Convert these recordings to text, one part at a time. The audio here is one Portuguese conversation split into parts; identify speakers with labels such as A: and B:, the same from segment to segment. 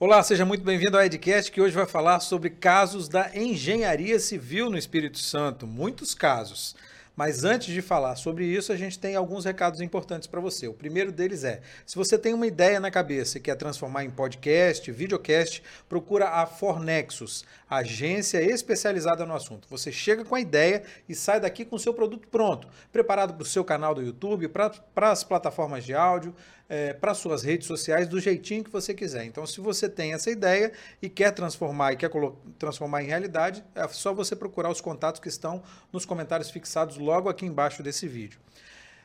A: Olá, seja muito bem-vindo ao Edcast, que hoje vai falar sobre casos da engenharia civil no Espírito Santo. Muitos casos. Mas antes de falar sobre isso, a gente tem alguns recados importantes para você. O primeiro deles é: se você tem uma ideia na cabeça e quer transformar em podcast, videocast, procura a Fornexus, agência especializada no assunto. Você chega com a ideia e sai daqui com o seu produto pronto, preparado para o seu canal do YouTube, para as plataformas de áudio, é, para suas redes sociais do jeitinho que você quiser. Então, se você tem essa ideia e quer transformar e quer transformar em realidade, é só você procurar os contatos que estão nos comentários fixados logo aqui embaixo desse vídeo.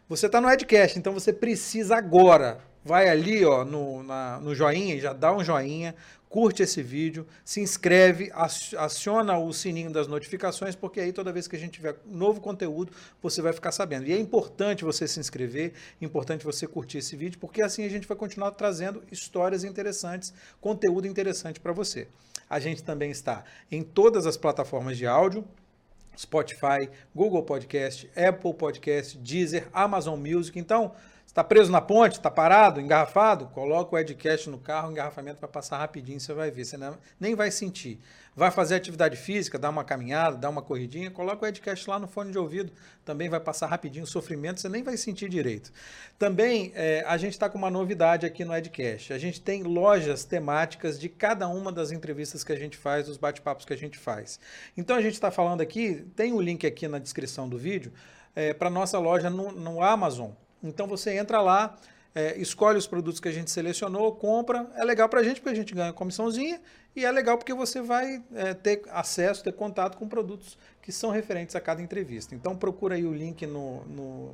A: Você está no Edcast, então você precisa agora. Vai ali ó, no, na, no joinha já dá um joinha, curte esse vídeo, se inscreve, aciona o sininho das notificações, porque aí toda vez que a gente tiver novo conteúdo, você vai ficar sabendo. E é importante você se inscrever, importante você curtir esse vídeo, porque assim a gente vai continuar trazendo histórias interessantes, conteúdo interessante para você. A gente também está em todas as plataformas de áudio, Spotify, Google Podcast, Apple Podcast, Deezer, Amazon Music. Então, Está preso na ponte, está parado, engarrafado? Coloca o Edcast no carro, o engarrafamento vai passar rapidinho, você vai ver, você nem vai sentir. Vai fazer atividade física, dar uma caminhada, dar uma corridinha, coloca o Edcast lá no fone de ouvido, também vai passar rapidinho o sofrimento, você nem vai sentir direito. Também é, a gente está com uma novidade aqui no Edcast. A gente tem lojas temáticas de cada uma das entrevistas que a gente faz, dos bate-papos que a gente faz. Então a gente está falando aqui, tem o um link aqui na descrição do vídeo, é, para nossa loja no, no Amazon. Então você entra lá, é, escolhe os produtos que a gente selecionou, compra. É legal para a gente porque a gente ganha comissãozinha e é legal porque você vai é, ter acesso, ter contato com produtos que são referentes a cada entrevista. Então procura aí o link no, no,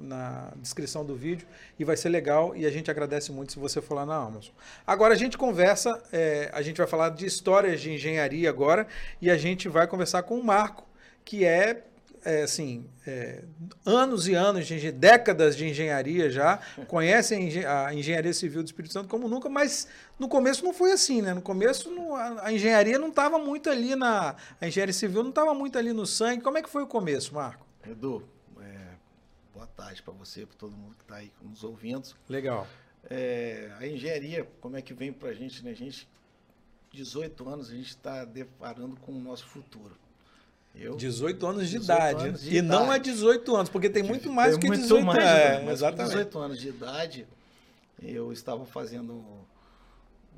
A: na descrição do vídeo e vai ser legal e a gente agradece muito se você for lá na Amazon. Agora a gente conversa, é, a gente vai falar de histórias de engenharia agora e a gente vai conversar com o Marco, que é é, assim, é, anos e anos, de décadas de engenharia já, conhecem a engenharia civil do Espírito Santo como nunca, mas no começo não foi assim, né? No começo não, a, a, engenharia não estava muito ali na. A engenharia civil não estava muito ali no sangue. Como é que foi o começo, Marco?
B: Edu, é, boa tarde para você, para todo mundo que está aí nos ouvindo.
A: Legal.
B: É, a engenharia, como é que vem para a gente, né? A gente, 18 anos, a gente está deparando com o nosso futuro.
A: Eu, 18 anos de 18 idade. Anos de e idade. não é 18 anos, porque tem muito mais tem que muito 18
B: mais,
A: anos.
B: É, mas exatamente. 18 anos de idade, eu estava fazendo o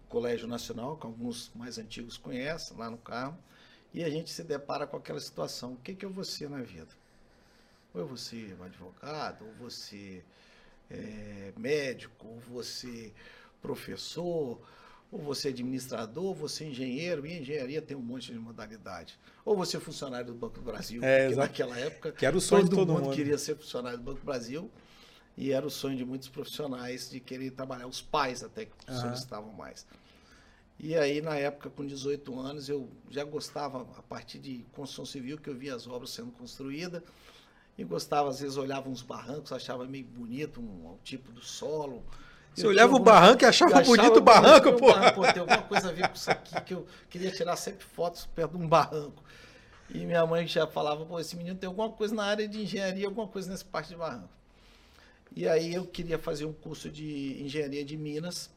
B: Colégio Nacional, que alguns mais antigos conhecem, lá no carro, e a gente se depara com aquela situação. O que, que eu vou ser na vida? Ou eu vou ser um advogado, ou você é, médico, ou você professor, ou você é administrador, ou você é engenheiro, e engenharia tem um monte de modalidade. Ou você é funcionário do Banco do Brasil,
A: é, porque
B: naquela época
A: que era o sonho
B: todo,
A: todo
B: mundo,
A: mundo
B: queria ser funcionário do Banco do Brasil, e era o sonho de muitos profissionais de querer trabalhar, os pais até que uhum. solicitavam mais. E aí, na época, com 18 anos, eu já gostava, a partir de construção civil, que eu via as obras sendo construídas, e gostava, às vezes, olhava uns barrancos, achava meio bonito um, o tipo do solo,
A: você olhava o barranco e achava, achava bonito o barranco, pô.
B: Pô, tem alguma coisa a ver com isso aqui que eu queria tirar sempre fotos perto de um barranco. E minha mãe já falava, pô, esse menino tem alguma coisa na área de engenharia, alguma coisa nessa parte de barranco. E aí eu queria fazer um curso de engenharia de Minas.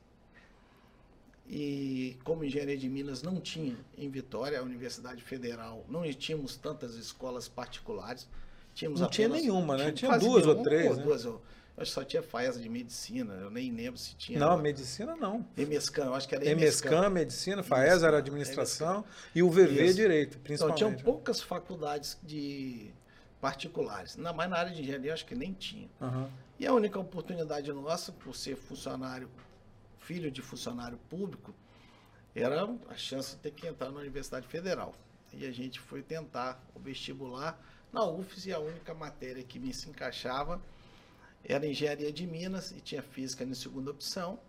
B: E como engenharia de Minas não tinha em Vitória, a Universidade Federal, não tínhamos tantas escolas particulares. Tínhamos
A: não tinha nenhuma, né? Tinha duas ou três. Ou
B: né? duas, acho que só tinha FAESA de medicina, eu nem lembro se tinha.
A: Não, medicina não.
B: EMESCAN, eu acho que era
A: EMESCAN. EMESCAN, medicina, FAESA era administração e o VV Isso. direito, principalmente.
B: Então, tinham poucas faculdades de particulares. Ainda mais na área de engenharia, acho que nem tinha. Uhum. E a única oportunidade nossa, por ser funcionário, filho de funcionário público, era a chance de ter que entrar na Universidade Federal. E a gente foi tentar o vestibular na UFES e a única matéria que me se encaixava era engenharia de Minas e tinha física na segunda opção.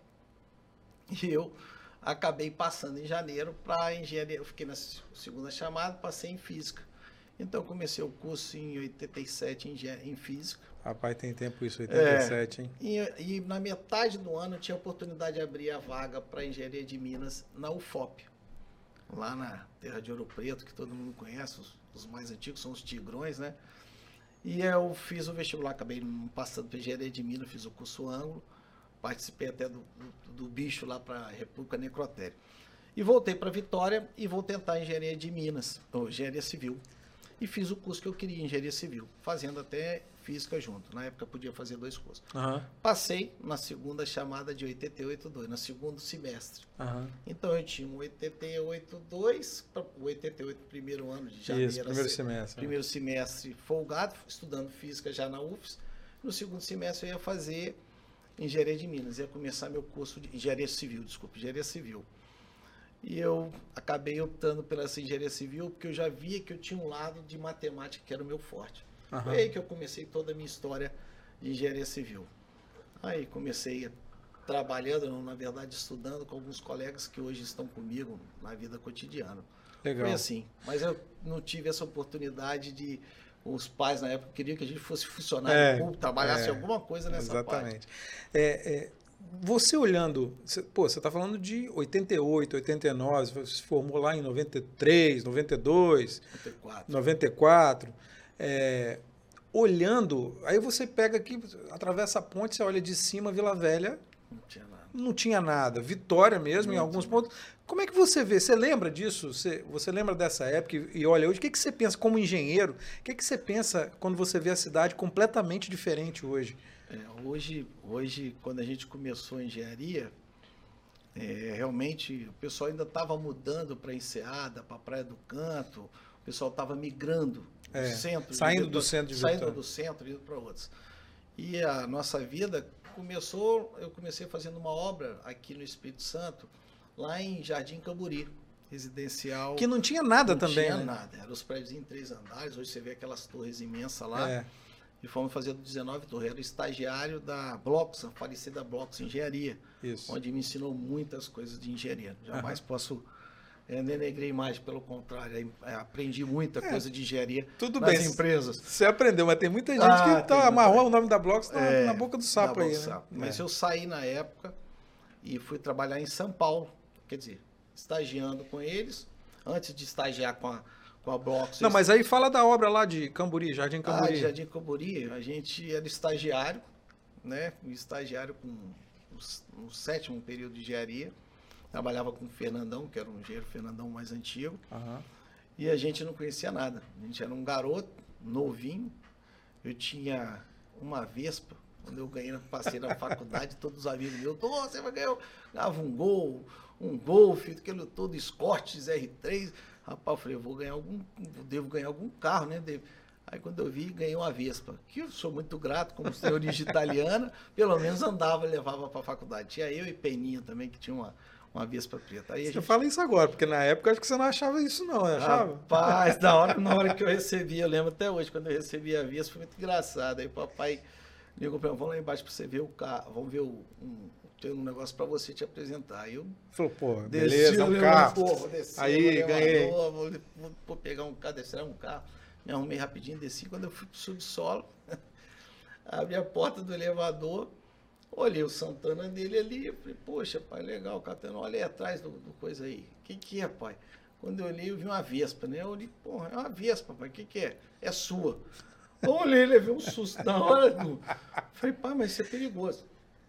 B: E eu acabei passando em janeiro para engenharia. Eu fiquei na segunda chamada, passei em física. Então comecei o curso em 87 em, em física.
A: Rapaz, tem tempo isso, 87,
B: é, hein? E, e, na metade do ano eu tinha a oportunidade de abrir a vaga para engenharia de Minas na UFOP. Lá na Terra de Ouro Preto, que todo mundo conhece, os, os mais antigos são os Tigrões, né? E eu fiz o vestibular, acabei passando para engenharia de Minas, fiz o curso ângulo. participei até do, do, do bicho lá para a República Necrotério. E voltei para Vitória e vou tentar engenharia de Minas, ou engenharia civil. E fiz o curso que eu queria, engenharia civil, fazendo até física junto. Na época podia fazer dois cursos. Uhum. Passei na segunda chamada de 88.2, no segundo semestre. Uhum. Então eu tinha um 88.2, o 88 primeiro ano de janeiro. Isso,
A: primeiro semestre.
B: Né? Primeiro semestre folgado, estudando física já na UFS. No segundo semestre eu ia fazer engenharia de Minas, ia começar meu curso de engenharia civil, desculpa, engenharia civil. E eu acabei optando pela engenharia civil porque eu já via que eu tinha um lado de matemática que era o meu forte. Uhum. Foi aí que eu comecei toda a minha história de engenharia civil. Aí comecei trabalhando, na verdade estudando com alguns colegas que hoje estão comigo na vida cotidiana. Legal. Foi assim. Mas eu não tive essa oportunidade de os pais na época queriam que a gente fosse funcionário é, público, trabalhasse é, alguma coisa nessa
A: exatamente. parte. É, é, você olhando, você, pô, você está falando de 88, 89, você se formou lá em 93, 92, 94. 94 é, olhando, aí você pega aqui, atravessa a ponte, você olha de cima, Vila Velha. Não tinha nada. Não tinha nada. Vitória mesmo, em alguns pontos. Como é que você vê? Você lembra disso? Você, você lembra dessa época? E, e olha, hoje, o que, que você pensa como engenheiro? O que, que você pensa quando você vê a cidade completamente diferente hoje?
B: É, hoje, hoje, quando a gente começou a engenharia, é, realmente o pessoal ainda estava mudando para Enseada, para a Praia do Canto, pessoal estava migrando
A: é, centro. Saindo do centro
B: de Saindo do centro e indo para outros. E a nossa vida começou, eu comecei fazendo uma obra aqui no Espírito Santo, lá em Jardim Camburi, residencial.
A: Que não tinha nada
B: não
A: também.
B: Não
A: tinha
B: né? nada. Eram os prédios em três andares. Hoje você vê aquelas torres imensas lá. É. E fomos fazer do 19 torres. Era estagiário da Blocos, a falecida Blocos Engenharia. Isso. Onde me ensinou muitas coisas de engenharia. Jamais uhum. posso é, denegrei mais, pelo contrário, é, aprendi muita é, coisa de engenharia
A: tudo nas bem, empresas. Você aprendeu, mas tem muita gente ah, que tá, amarrou o nome da Blocks na, é, na boca do sapo aí. Né?
B: Mas é. eu saí na época e fui trabalhar em São Paulo, quer dizer, estagiando com eles, antes de estagiar com a, com a Blocks.
A: Não, mas aí fala da obra lá de Camburi, Jardim Camburi. Ah,
B: Jardim Camburi, a gente era estagiário, né? Estagiário com o sétimo período de engenharia trabalhava com o Fernandão, que era um engenheiro Fernandão mais antigo. Uhum. E a gente não conhecia nada. A gente era um garoto, novinho. Eu tinha uma Vespa. Quando eu ganhei, passei na faculdade, todos os amigos meus, oh, você vai ganhar. Ganhava um gol, um golfe, aquele todo Escort R3. Rapaz, eu falei, eu vou ganhar algum. Devo ganhar algum carro, né? Devo. Aí quando eu vi, ganhei uma Vespa, que eu sou muito grato, como de italiana, pelo menos andava, levava para a faculdade. Tinha eu e Peninha também, que tinha uma, uma Vespa preta. Aí
A: você gente... fala isso agora, porque na época acho que você não achava isso não, né? achava?
B: Rapaz, na hora, na hora que eu recebi, eu lembro até hoje, quando eu recebi a Vespa, foi muito engraçado. Aí o papai ligou para mim, vamos lá embaixo para você ver o carro, vamos ver o, um, tem um negócio para você te apresentar. Aí eu
A: falou, pô, beleza, um carro.
B: Porra, desci, aí ganhei. Vou, vou, vou, pegar um carro, descer um carro. Me arrumei rapidinho, desci. Quando eu fui pro subsolo, abri a porta do elevador, Olhei o Santana dele ali, falei, poxa, pai, legal, Catano, olha aí atrás do, do coisa aí. O que, que é, pai? Quando eu olhei, eu vi uma Vespa, né? Eu olhei, porra, é uma Vespa, pai, o que, que é? É sua. Eu olhei, levei um susto na hora. Do... Falei, pai, mas isso é perigoso.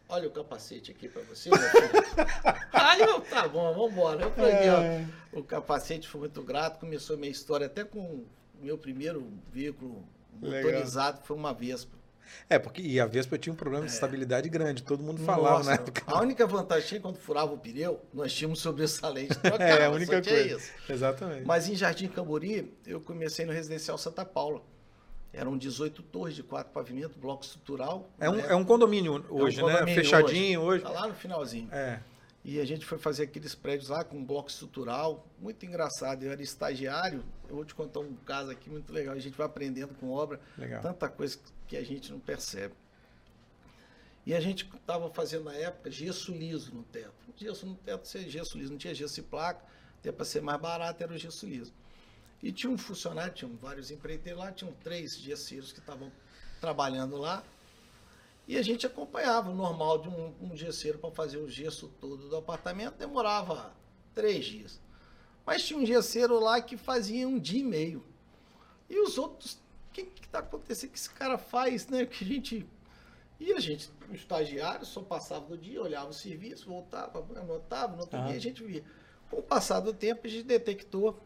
B: Olha o capacete aqui para você. Aí eu, tá bom, vamos embora. Eu falei, é. ó, o capacete foi muito grato, começou a minha história até com o meu primeiro veículo motorizado, Legal. foi uma Vespa.
A: É, porque e a Vespa tinha um problema de é. estabilidade grande, todo mundo falava, Nossa, né?
B: A única vantagem quando furava o pneu, nós tínhamos sobressalente
A: trocava, É, a única coisa. Isso. Exatamente.
B: Mas em Jardim Cambori, eu comecei no residencial Santa Paula. Eram 18 torres de quatro pavimentos, bloco estrutural.
A: É um, né? é um condomínio hoje, é um condomínio né? Fechadinho hoje.
B: Está lá no finalzinho. É. E a gente foi fazer aqueles prédios lá com bloco estrutural, muito engraçado. Eu era estagiário, eu vou te contar um caso aqui muito legal. A gente vai aprendendo com obra, legal. tanta coisa que a gente não percebe. E a gente estava fazendo na época gesso liso no teto. Gesso no teto, você gesso liso, não tinha gesso e placa, até para ser mais barato era o gesso liso. E tinha um funcionário, tinham vários empreiteiros lá, tinham três gesseiros que estavam trabalhando lá. E a gente acompanhava o normal de um, um gesseiro para fazer o gesso todo do apartamento, demorava três dias. Mas tinha um gesseiro lá que fazia um dia e meio. E os outros que está acontecendo que esse cara faz, né? Que a gente E a gente, o estagiário, só passava do dia, olhava o serviço, voltava, anotava, no outro dia a gente via. Com o passar do tempo, a gente detectou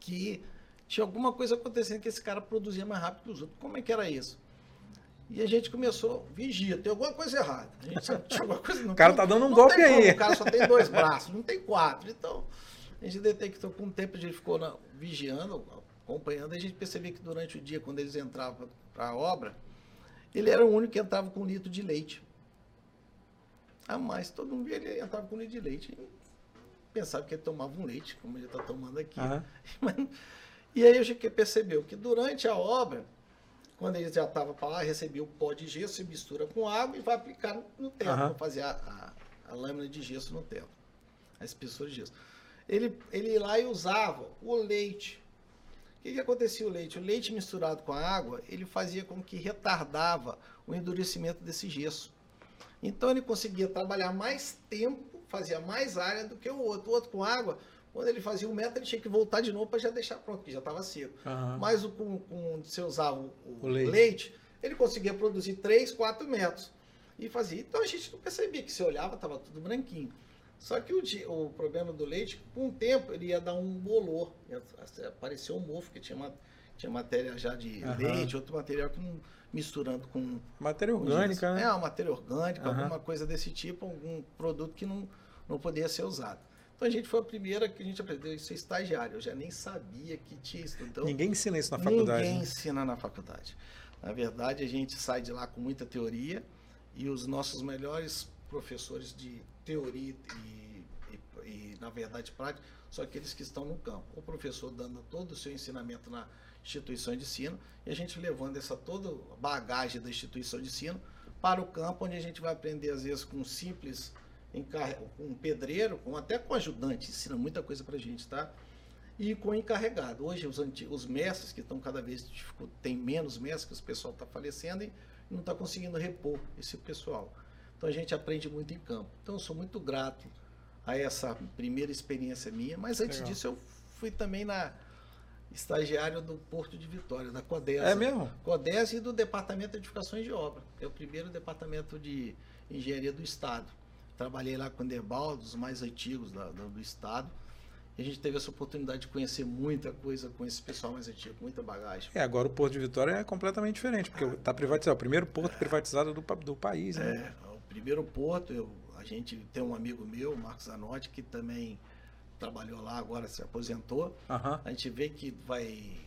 B: que tinha alguma coisa acontecendo que esse cara produzia mais rápido que os outros. Como é que era isso? E a gente começou, vigia, tem alguma coisa errada. A gente sabe, tinha alguma coisa,
A: o cara tá dando um golpe aí.
B: o cara só tem dois braços, não tem quatro. Então, a gente detectou com o tempo, a gente ficou na, vigiando, acompanhando, a gente percebia que durante o dia, quando eles entravam para a obra, ele era o único que entrava com um litro de leite. Ah, mas todo mundo ele entrava com um litro de leite. Pensava que ele tomava um leite, como ele está tomando aqui. Uhum. e aí a gente percebeu que durante a obra, quando ele já estava para lá, recebia o pó de gesso, se mistura com água e vai aplicar no teto, uhum. para fazer a, a, a, lâmina de gesso no teto, a espessura de gesso. Ele, ele ia lá e usava o leite. O que, que acontecia o leite? O leite misturado com a água, ele fazia com que retardava o endurecimento desse gesso. Então ele conseguia trabalhar mais tempo, fazia mais área do que o outro. O outro com água, quando ele fazia um metro, ele tinha que voltar de novo para já deixar pronto, que já estava seco. Uhum. Mas o, com, com, se usava o, o, leite. leite. ele conseguia produzir 3, 4 metros. E fazia. Então a gente não percebia que se olhava, estava tudo branquinho. Só que o, o problema do leite, com o tempo, ele ia dar um bolor. Apareceu um mofo, que tinha, uma, tinha matéria já de uhum. leite, outro material que não, misturando com.
A: Matéria orgânica, né?
B: É, uma matéria orgânica, uhum. alguma coisa desse tipo, algum produto que não, não podia ser usado. Então a gente foi a primeira que a gente aprendeu isso é estagiário. Eu já nem sabia que tinha isso. Então,
A: ninguém ensina isso na faculdade.
B: Ninguém
A: né?
B: ensina na faculdade. Na verdade, a gente sai de lá com muita teoria e os nossos melhores professores de teoria e, e, e na verdade, prática são aqueles que estão no campo. O professor dando todo o seu ensinamento na instituição de ensino e a gente levando essa toda bagagem da instituição de ensino para o campo, onde a gente vai aprender, às vezes, com simples com um pedreiro, com, até com ajudante, ensina muita coisa para a gente, tá? E com encarregado. Hoje os, antigos, os mestres que estão cada vez tem menos mestres, que o pessoal está falecendo e não está conseguindo repor esse pessoal. Então a gente aprende muito em campo. Então eu sou muito grato a essa primeira experiência minha, mas antes Legal. disso eu fui também na estagiário do Porto de Vitória, da CODES.
A: É mesmo?
B: CODES e do Departamento de Edificações de Obra, que é o primeiro departamento de engenharia do Estado. Trabalhei lá com o Derbal, dos mais antigos da, do, do Estado. E a gente teve essa oportunidade de conhecer muita coisa com esse pessoal mais antigo, muita bagagem.
A: É, agora o Porto de Vitória é completamente diferente, porque está privatizado, é o primeiro porto é, privatizado do, do país, né?
B: É, primeiro porto, eu, a gente tem um amigo meu, Marcos Zanotti, que também trabalhou lá, agora se aposentou. Uhum. A gente vê que vai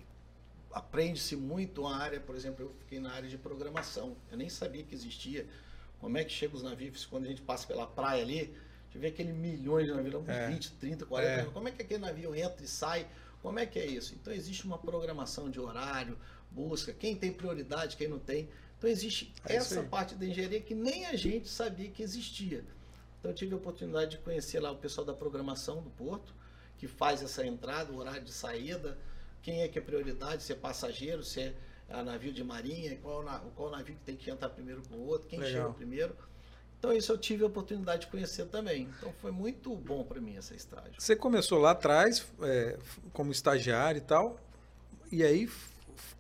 B: aprende-se muito a área, por exemplo, eu fiquei na área de programação. Eu nem sabia que existia como é que chega os navios quando a gente passa pela praia ali? A gente vê aquele milhões de navios, uns é. 20, 30, 40. É. Como é que aquele navio entra e sai? Como é que é isso? Então existe uma programação de horário, busca, quem tem prioridade, quem não tem. Então existe é essa parte da engenharia que nem a gente sabia que existia. Então eu tive a oportunidade de conhecer lá o pessoal da programação do porto, que faz essa entrada, o horário de saída, quem é que é prioridade, se é passageiro, se é a navio de marinha, qual, qual navio que tem que entrar primeiro com o outro, quem Legal. chega primeiro. Então isso eu tive a oportunidade de conhecer também. Então foi muito bom para mim essa estágio.
A: Você começou lá atrás é, como estagiário e tal, e aí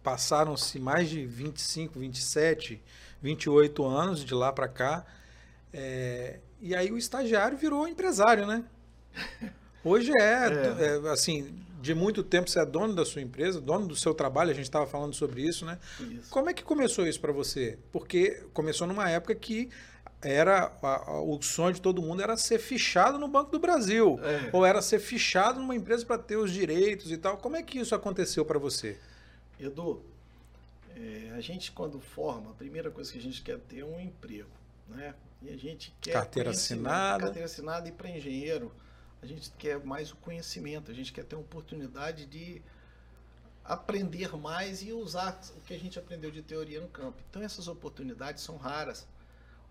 A: passaram-se mais de 25, 27, 28 anos de lá para cá. É, e aí o estagiário virou empresário, né? Hoje é, é. é assim, de muito tempo você é dono da sua empresa, dono do seu trabalho, a gente estava falando sobre isso, né? Isso. Como é que começou isso para você? Porque começou numa época que era a, a, o sonho de todo mundo era ser fichado no Banco do Brasil é. ou era ser fichado numa empresa para ter os direitos e tal. Como é que isso aconteceu para você?
B: Edu, é, a gente quando forma, a primeira coisa que a gente quer ter é um emprego, né? E a gente quer
A: carteira assinada,
B: carteira assinada e para engenheiro a gente quer mais o conhecimento, a gente quer ter uma oportunidade de aprender mais e usar o que a gente aprendeu de teoria no campo. Então essas oportunidades são raras.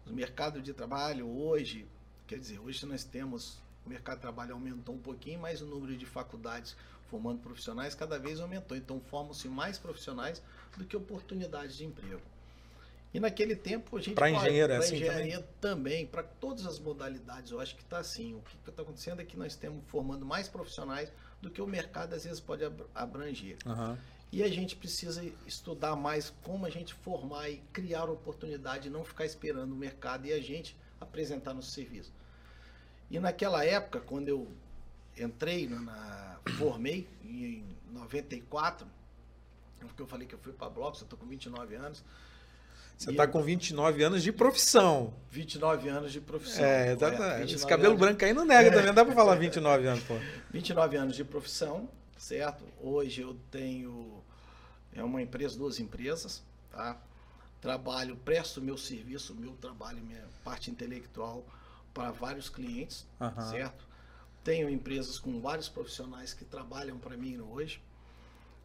B: O mercado de trabalho hoje, quer dizer, hoje nós temos o mercado de trabalho aumentou um pouquinho, mas o número de faculdades formando profissionais cada vez aumentou. Então formam-se mais profissionais do que oportunidades de emprego. E naquele tempo a gente.
A: Para engenheiro, é assim
B: engenharia também, também para todas as modalidades, eu acho que está assim. O que está acontecendo é que nós estamos formando mais profissionais do que o mercado às vezes pode abranger. Uhum. E a gente precisa estudar mais como a gente formar e criar oportunidade, não ficar esperando o mercado e a gente apresentar nosso serviço. E naquela época, quando eu entrei na, na formei em 94, porque eu falei que eu fui para Blocos, eu estou com 29 anos.
A: Você está com 29 anos de profissão.
B: 29 anos de profissão.
A: É, é Esse cabelo branco aí não nega é. também, dá para falar 29 anos, pô.
B: 29 anos de profissão, certo? Hoje eu tenho é uma empresa, duas empresas, tá? Trabalho, presto meu serviço, meu trabalho, minha parte intelectual para vários clientes, uhum. certo? Tenho empresas com vários profissionais que trabalham para mim hoje.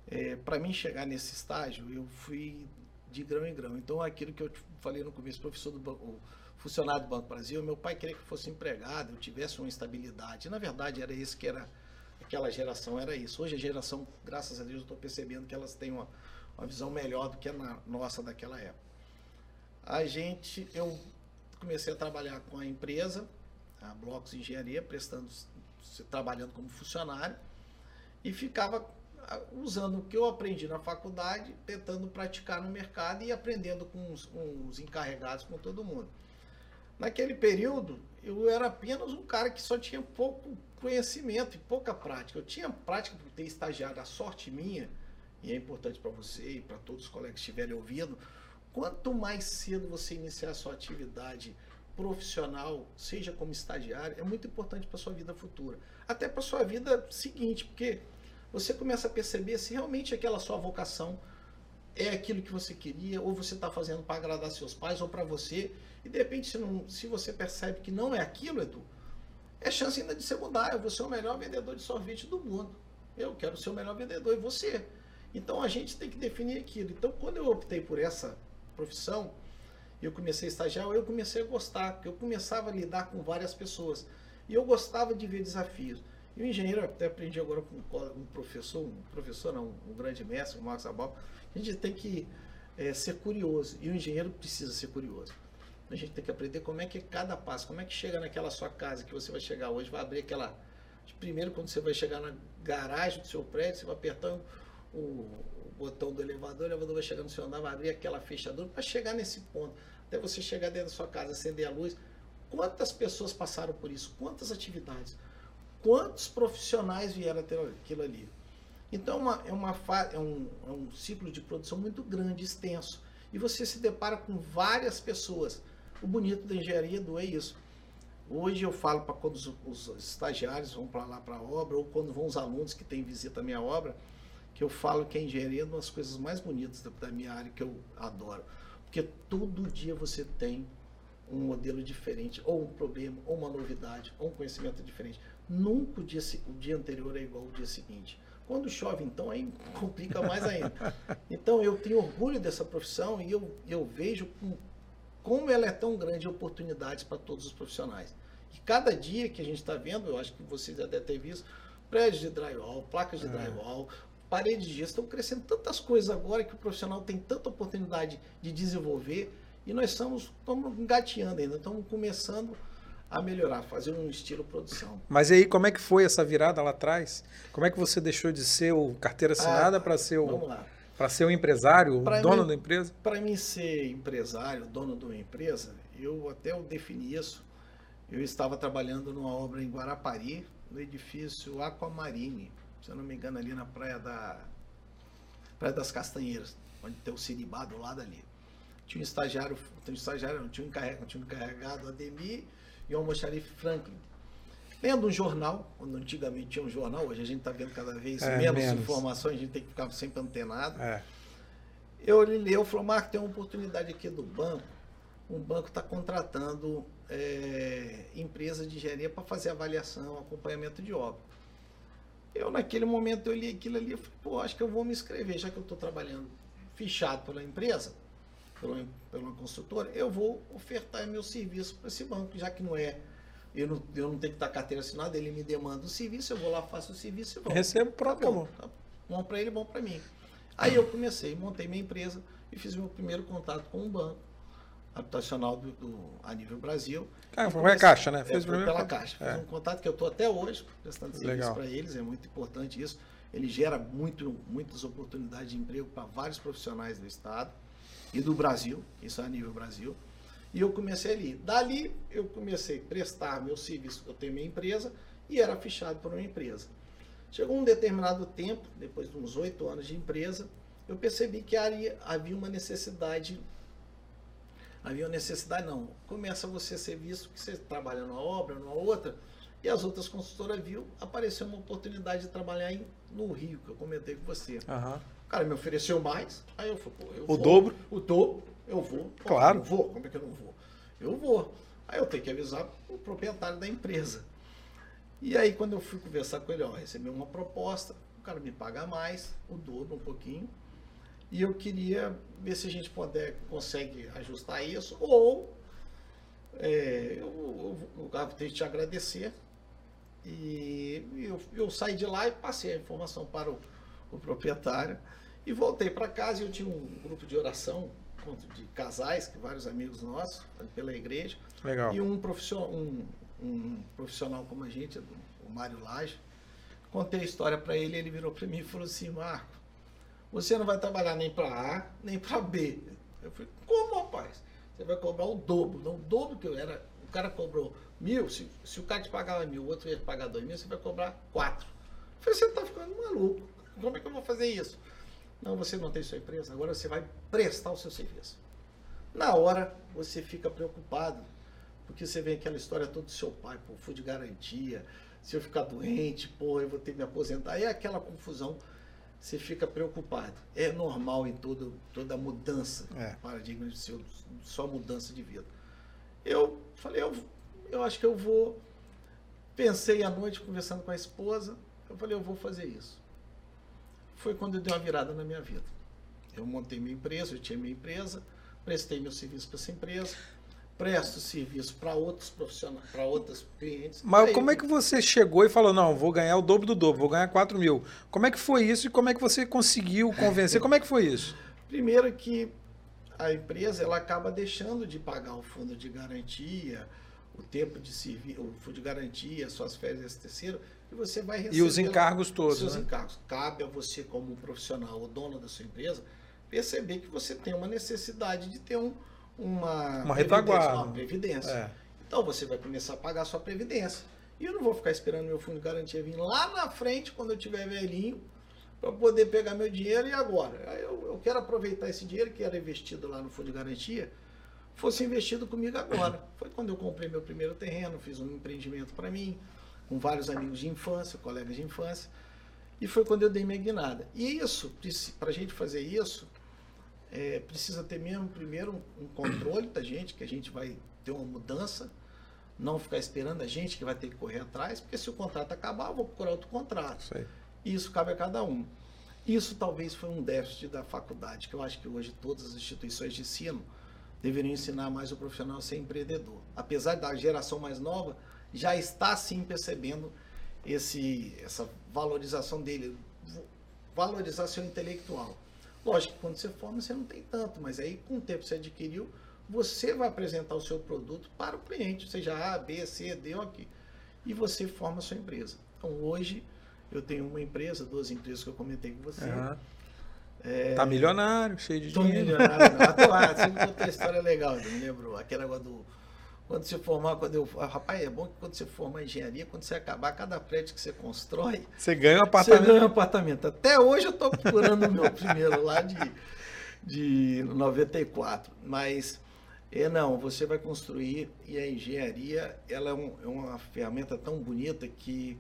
B: É, para mim chegar nesse estágio, eu fui de grão em grão. Então, aquilo que eu falei no começo, professor do banco, funcionário do Banco Brasil, meu pai queria que eu fosse empregado, eu tivesse uma estabilidade. E, na verdade, era isso que era aquela geração, era isso. Hoje a geração, graças a Deus, eu estou percebendo que elas têm uma, uma visão melhor do que a nossa daquela época. A gente, eu comecei a trabalhar com a empresa, a Blocos Engenharia, prestando, trabalhando como funcionário, e ficava usando o que eu aprendi na faculdade, tentando praticar no mercado e aprendendo com os, com os, encarregados, com todo mundo. Naquele período, eu era apenas um cara que só tinha pouco conhecimento e pouca prática. Eu tinha prática por ter estagiado, a sorte minha, e é importante para você e para todos os colegas que estiverem ouvindo, quanto mais cedo você iniciar a sua atividade profissional, seja como estagiário, é muito importante para sua vida futura. Até para sua vida seguinte, porque você começa a perceber se realmente aquela sua vocação é aquilo que você queria, ou você está fazendo para agradar seus pais ou para você, e de repente, se, não, se você percebe que não é aquilo, Edu, é chance ainda de você mudar. Eu vou ser o melhor vendedor de sorvete do mundo. Eu quero ser o melhor vendedor e você. Então a gente tem que definir aquilo. Então, quando eu optei por essa profissão, eu comecei a estagiar, eu comecei a gostar, porque eu começava a lidar com várias pessoas. E eu gostava de ver desafios. E o engenheiro, até aprendi agora com um professor, um professor não, um grande mestre, o Marcos Abal, a gente tem que é, ser curioso. E o engenheiro precisa ser curioso. A gente tem que aprender como é que é cada passo, como é que chega naquela sua casa que você vai chegar hoje, vai abrir aquela. Primeiro, quando você vai chegar na garagem do seu prédio, você vai apertando o, o botão do elevador, o elevador vai chegar no seu andar, vai abrir aquela fechadura para chegar nesse ponto. Até você chegar dentro da sua casa, acender a luz. Quantas pessoas passaram por isso? Quantas atividades? quantos profissionais vieram ter aquilo ali. Então uma, é, uma, é, um, é um ciclo de produção muito grande, extenso. E você se depara com várias pessoas. O bonito da engenharia do é isso. Hoje eu falo para quando os, os, estagiários vão para lá para a obra, ou quando vão os alunos que têm visita à minha obra, que eu falo que a engenharia é uma das coisas mais bonitas da, da minha área, que eu adoro. Porque todo dia você tem um modelo diferente, ou um problema, ou uma novidade, ou um conhecimento diferente. Nunca o dia, o dia anterior é igual ao dia seguinte. Quando chove, então, aí complica mais ainda. Então, eu tenho orgulho dessa profissão e eu, eu vejo com, como ela é tão grande oportunidades para todos os profissionais. E cada dia que a gente está vendo, eu acho que vocês já devem ter visto, prédios de drywall, placas de é. drywall, paredes de gesso, estão crescendo tantas coisas agora que o profissional tem tanta oportunidade de desenvolver e nós estamos, estamos engateando ainda, estamos começando a melhorar, fazer um estilo produção.
A: Mas aí, como é que foi essa virada lá atrás? Como é que você deixou de ser o carteira assinada ah, para ser o para ser o empresário, o dono
B: mim,
A: da empresa?
B: Para mim ser empresário, dono de uma empresa, eu até eu defini isso. Eu estava trabalhando numa obra em Guarapari, no edifício Aquamarine, se eu não me engano ali na praia da Praia das Castanheiras, onde tem o Siribá do lado ali. Tinha um estagiário, tinha um estagiário, tinha um encarregado, tinha um encarregado Ademir e o almoxarife Franklin. Lendo um jornal, quando antigamente tinha um jornal, hoje a gente está vendo cada vez é, menos, menos, informações, a gente tem que ficar sempre antenado. É. Eu li leu, falou, Marco, tem uma oportunidade aqui do banco. Um banco está contratando é, empresa de engenharia para fazer avaliação, acompanhamento de obra. Eu, naquele momento, eu li aquilo ali e falei, pô, acho que eu vou me inscrever, já que eu estou trabalhando fichado pela empresa, pela, pela construtora, eu vou ofertar meu serviço para esse banco, já que não é. Eu não, eu não tenho que estar carteira assinada, ele me demanda o serviço, eu vou lá, faço o serviço e volto.
A: Recebo para
B: tá bom, tá bom para ele, bom para mim. Aí eu comecei, montei minha empresa e fiz meu primeiro contato com um banco habitacional do, do a nível Brasil.
A: Ah, foi a Caixa, né?
B: Fez é, primeiro pela Caixa. Fiz é. um contato que eu estou até hoje prestando serviço para eles, é muito importante isso. ele gera muito, muitas oportunidades de emprego para vários profissionais do Estado e do Brasil, isso é a nível Brasil. E eu comecei ali. Dali, eu comecei a prestar meu serviço, eu tenho minha empresa, e era fichado por uma empresa. Chegou um determinado tempo, depois de uns oito anos de empresa, eu percebi que havia uma necessidade. Havia necessidade, não. Começa você a ser visto que você trabalha numa obra, numa outra, e as outras consultoras viu, apareceu uma oportunidade de trabalhar em, no Rio, que eu comentei com você.
A: Uhum.
B: O cara me ofereceu mais, aí eu falei, pô, eu
A: O
B: vou,
A: dobro?
B: O dobro, eu vou. Pô,
A: Claro.
B: Eu vou, como é que eu não vou? Eu vou. Aí eu tenho que avisar o proprietário da empresa. E aí quando eu fui conversar com ele, ó, recebi uma proposta, o cara me paga mais, o dobro um pouquinho, e eu queria ver se a gente puder, consegue ajustar isso, ou é, eu, eu, eu tenho que te agradecer, e eu, eu, saí de lá e passei a informação para o, o proprietário. E voltei para casa e eu tinha um grupo de oração de casais, que vários amigos nossos, pela igreja.
A: Legal.
B: E um profissional, um, um profissional como a gente, o Mário Lage. Contei a história para ele, ele virou para mim e falou assim, Marco, você não vai trabalhar nem para A, nem para B. Eu falei, como, rapaz? Você vai cobrar o dobro, não o dobro que eu era. O cara cobrou mil, se, se o cara te pagava mil, o outro ia pagar dois mil, você vai cobrar quatro. Eu falei, você está ficando maluco. Como é que eu vou fazer isso? Não, você não tem sua empresa, agora você vai prestar o seu serviço. Na hora, você fica preocupado, porque você vê aquela história toda do seu pai, pô, fui de garantia, se eu ficar doente, pô, eu vou ter que me aposentar. É aquela confusão, você fica preocupado. É normal em todo, toda mudança,
A: É.
B: paradigma de seu, só mudança de vida. Eu falei, eu, eu acho que eu vou. Pensei à noite conversando com a esposa, eu falei, eu vou fazer isso. Foi quando deu uma virada na minha vida. Eu montei minha empresa, eu tinha minha empresa, prestei meu serviço para essa empresa, presto serviço para outros profissionais, para outros clientes.
A: Mas
B: Aí,
A: como é que você chegou e falou, não, vou ganhar o dobro do dobro, vou ganhar 4 mil? Como é que foi isso e como é que você conseguiu convencer? Como é que foi isso?
B: Primeiro que a empresa ela acaba deixando de pagar o fundo de garantia, o tempo de serviço, o fundo de garantia, suas férias terceiro, e você vai receber
A: E os encargos todos,
B: seus
A: né?
B: encargos. Cabe a você como profissional, o dono da sua empresa, perceber que você tem uma necessidade de ter um, uma
A: Uma retaguarda.
B: uma previdência.
A: É.
B: Então você vai começar a pagar a sua previdência. E eu não vou ficar esperando meu fundo de garantia vir lá na frente, quando eu tiver velhinho, para poder pegar meu dinheiro e agora. Eu, eu quero aproveitar esse dinheiro que era investido lá no fundo de garantia, fosse investido comigo agora. Foi quando eu comprei meu primeiro terreno, fiz um empreendimento para mim, com vários amigos de infância, colegas de infância, e foi quando eu dei minha guinada. E isso, para a gente fazer isso, é, precisa ter mesmo primeiro um, controle da gente, que a gente vai ter uma mudança, não ficar esperando a gente que vai ter que correr atrás, porque se o contrato acabar, eu vou procurar outro contrato.
A: Isso
B: cabe a cada um. Isso talvez foi um déficit da faculdade, que eu acho que hoje todas as instituições de ensino deveriam ensinar mais o profissional a ser empreendedor. Apesar da geração mais nova já está sim percebendo esse, essa valorização dele, valorização intelectual. Lógico que quando você forma você não tem tanto, mas aí com o tempo você adquiriu, você vai apresentar o seu produto para o cliente, seja A, B, C, D ou aqui. E você forma a sua empresa. Então hoje eu tenho uma empresa, duas empresas que eu comentei com você.
A: Aham. Tá milionário, cheio de
B: Tô
A: dinheiro.
B: milionário. não. Atuar, você me contou história legal, me lembro aquele negócio do. Quando você formar, quando eu. ah, Rapaz, é bom que quando você formar engenharia, quando você acabar, cada prédio que você constrói,
A: Você ganha um
B: você
A: apartamento.
B: ganha um apartamento. Até hoje eu estou procurando o meu primeiro lá de, de 94. Mas é não, você vai construir e a engenharia ela é, um- é uma ferramenta tão bonita que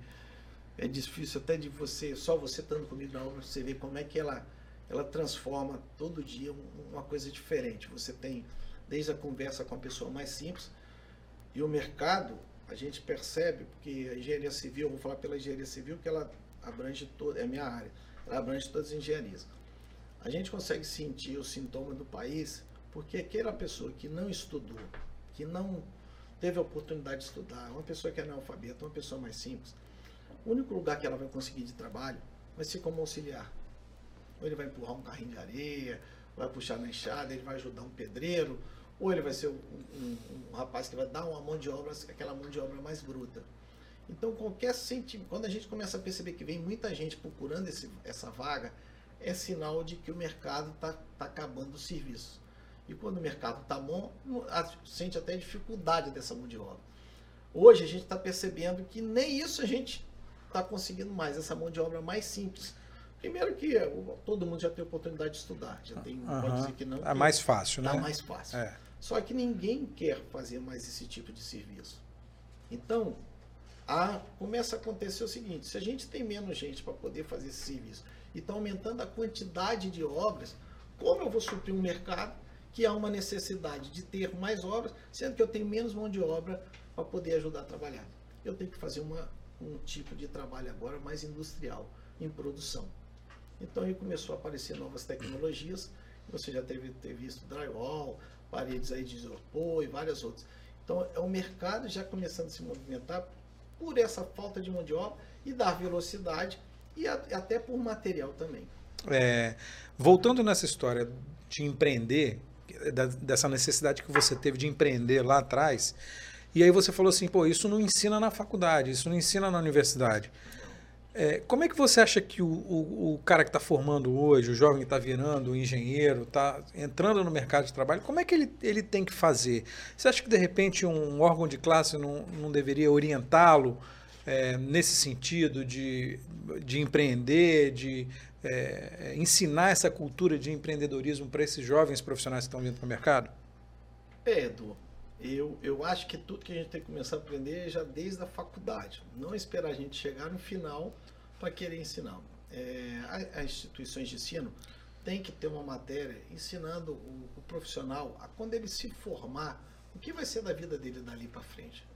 B: é difícil até de você, só você estando comigo na obra, você ver como é que ela, ela transforma todo dia um- uma coisa diferente. Você tem desde a conversa com a pessoa mais simples e o mercado, a gente percebe, porque a engenharia civil, vou falar pela engenharia civil, que ela abrange toda, é a minha área, ela abrange todas as engenharias. A gente consegue sentir o sintoma do país porque aquela pessoa que não estudou, que não teve a oportunidade de estudar, uma pessoa que é analfabeta, uma pessoa mais simples, o único lugar que ela vai conseguir de trabalho vai ser como auxiliar. Ou ele vai empurrar um carrinho de areia, vai puxar na enxada, ele vai ajudar um pedreiro, ou ele vai ser um, um- um rapaz que vai dar uma mão de obra, aquela mão de obra mais bruta. Então, qualquer sentimento, quando a gente começa a perceber que vem muita gente procurando esse, essa vaga, é sinal de que o mercado está tá acabando o serviço. E quando o mercado está bom, sente até dificuldade dessa mão de obra. Hoje a gente está percebendo que nem isso a gente está conseguindo mais, essa mão de obra mais simples. Primeiro que todo mundo já tem oportunidade de estudar, já tem,
A: uhum. pode dizer que não. É mais fácil, né?
B: É mais fácil. É. Só que ninguém quer fazer mais esse tipo de serviço. Então, a, começa a acontecer o seguinte: se a gente tem menos gente para poder fazer esse serviço e está aumentando a quantidade de obras, como eu vou suprir um mercado que há uma necessidade de ter mais obras, sendo que eu tenho menos mão de obra para poder ajudar a trabalhar? Eu tenho que fazer uma, um tipo de trabalho agora mais industrial, em produção. Então aí começou a aparecer novas tecnologias. Você já teve ter visto drywall, paredes aí de isopor e várias outras. Então é o mercado já começando a se movimentar por essa falta de mão de obra e dar velocidade e até por material também.
A: É, voltando nessa história de empreender, dessa necessidade que você teve de empreender lá atrás, e aí você falou assim, pô, isso não ensina na faculdade, isso não ensina na universidade. É, como é que você acha que o, o, o cara que está formando hoje, o jovem que está virando engenheiro, está entrando no mercado de trabalho, como é que ele, ele tem que fazer? Você acha que de repente um órgão de classe não, não deveria orientá-lo é, nesse sentido de, de empreender, de é, ensinar essa cultura de empreendedorismo para esses jovens profissionais que estão vindo para o mercado?
B: É, Edu, eu, eu acho que tudo que a gente tem que começar a aprender é já desde a faculdade. Não esperar a gente chegar no final para querer ensinar. É, as instituições de ensino têm que ter uma matéria ensinando o, o, profissional a quando ele se formar, o que vai ser da vida dele dali para frente.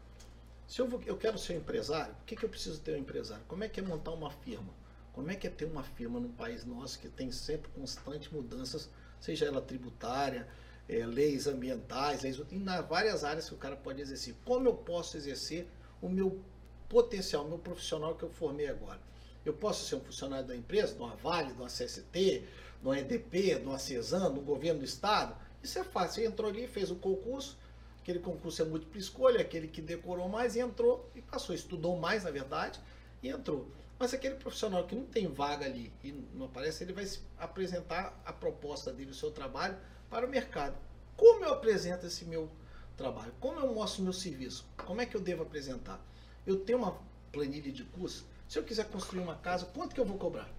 B: Se eu, vou, eu quero ser um empresário, o que, que eu preciso ter um empresário? Como é que é montar uma firma? Como é que é ter uma firma num país nosso que tem sempre constantes mudanças, seja ela tributária, é, leis ambientais, leis, em várias áreas que o cara pode exercer. Como eu posso exercer o meu potencial, o meu profissional que eu formei agora? Eu posso ser um funcionário da empresa, de uma Vale, de uma CST, de uma EDP, de uma do governo do estado? Isso é fácil. Você entrou ali, fez o concurso, aquele concurso é múltipla escolha, aquele que decorou mais e entrou e passou, estudou mais, na verdade, e entrou. Mas aquele profissional que não tem vaga ali e não aparece, ele vai apresentar a proposta dele, o seu trabalho, para o mercado. Como eu apresento esse meu trabalho? Como eu mostro o meu serviço? Como é que eu devo apresentar? Eu tenho uma planilha de curso. Se eu quiser construir uma casa, quanto que eu vou cobrar?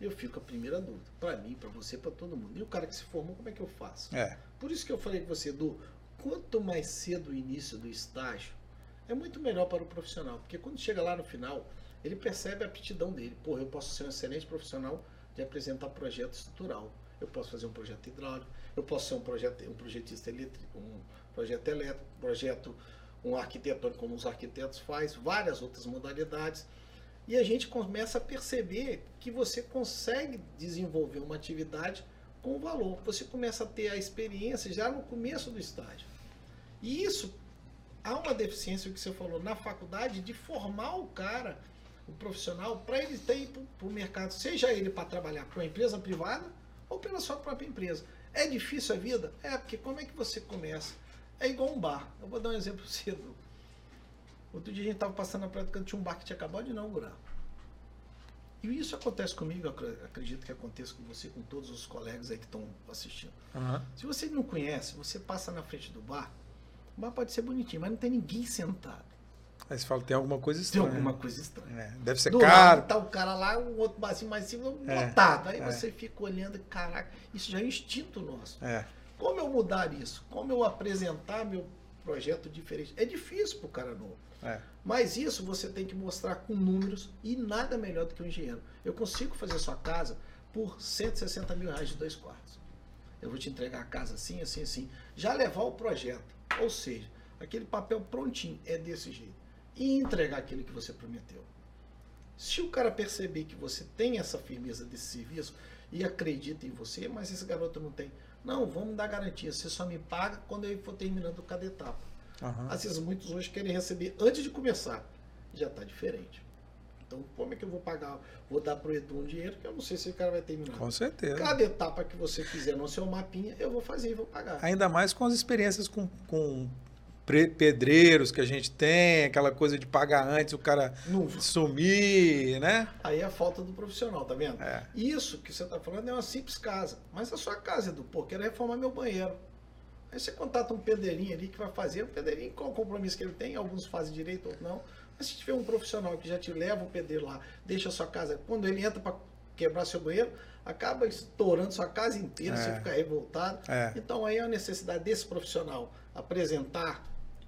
B: Eu fico a primeira dúvida. Para mim, para você, para todo mundo. E o cara que se formou, como é que eu faço?
A: É.
B: Por isso que eu falei com você, Edu, quanto mais cedo o início do estágio, é muito melhor para o profissional. Porque quando chega lá no final, ele percebe a aptidão dele. Porra, eu posso ser um excelente profissional de apresentar projeto estrutural eu posso fazer um projeto hidráulico, eu posso ser um, projeto, um projetista elétrico, um projeto elétrico, projeto um arquitetônico, como os arquitetos faz, várias outras modalidades. E a gente começa a perceber que você consegue desenvolver uma atividade com valor. Você começa a ter a experiência já no começo do estágio. E isso há uma deficiência, que você falou, na faculdade, de formar o cara, o profissional, para ele ter para o mercado, seja ele para trabalhar para uma empresa privada, ou pela sua própria empresa. É difícil a vida? É, porque como é que você começa? É igual um bar. Eu vou dar um exemplo cedo. Outro dia a gente estava passando na praia do tinha um bar que tinha acabado de inaugurar. E isso acontece comigo, acredito que aconteça com você, com todos os colegas aí que estão assistindo.
A: Uhum.
B: Se você não conhece, você passa na frente do bar, o bar pode ser bonitinho, mas não tem ninguém sentado.
A: Aí você fala, tem alguma coisa estranha.
B: Tem alguma coisa estranha.
A: É, deve ser
B: Do
A: caro.
B: Lado, tá o cara lá, o outro barzinho mais cima, lotado. Aí é. você fica olhando, caraca, isso já é um instinto nosso.
A: É.
B: Como eu mudar isso? Como eu apresentar meu projeto diferente? É difícil pro cara novo.
A: É.
B: Mas isso você tem que mostrar com números e nada melhor do que um engenheiro. Eu consigo fazer sua casa por 160 mil reais de dois quartos. Eu vou te entregar a casa assim, assim, assim. Já levar o projeto. Ou seja, aquele papel prontinho é desse jeito e entregar aquilo que você prometeu. Se o cara perceber que você tem essa firmeza desse serviço e acredita em você, mas esse garoto não tem, não, vamos dar garantia. Você só me paga quando eu for terminando cada etapa.
A: Uhum.
B: Às vezes muitos hoje querem receber antes de começar. Já está diferente. Então, como é que eu vou pagar? Vou dar para o Edu um dinheiro que eu não sei se o cara vai terminar.
A: Com certeza.
B: Cada etapa que você fizer no seu mapinha, eu vou fazer e vou pagar.
A: Ainda mais com as experiências com, com pedreiros que a gente tem, aquela coisa de pagar antes, o cara Não. sumir, né?
B: Aí é a falta do profissional, tá vendo? É. Isso que você está falando é uma simples casa. Mas a sua casa, Edu, pô, quero reformar meu banheiro. Aí você contata um pedreirinho ali que vai fazer, o pedreirinho, qual o compromisso que ele tem? Alguns fazem direito, outros não. Mas se tiver um profissional que já te leva o pedreiro lá, deixa a sua casa, quando ele entra para quebrar seu banheiro, acaba estourando sua casa inteira, é. você fica revoltado. É. Então aí é a necessidade desse profissional apresentar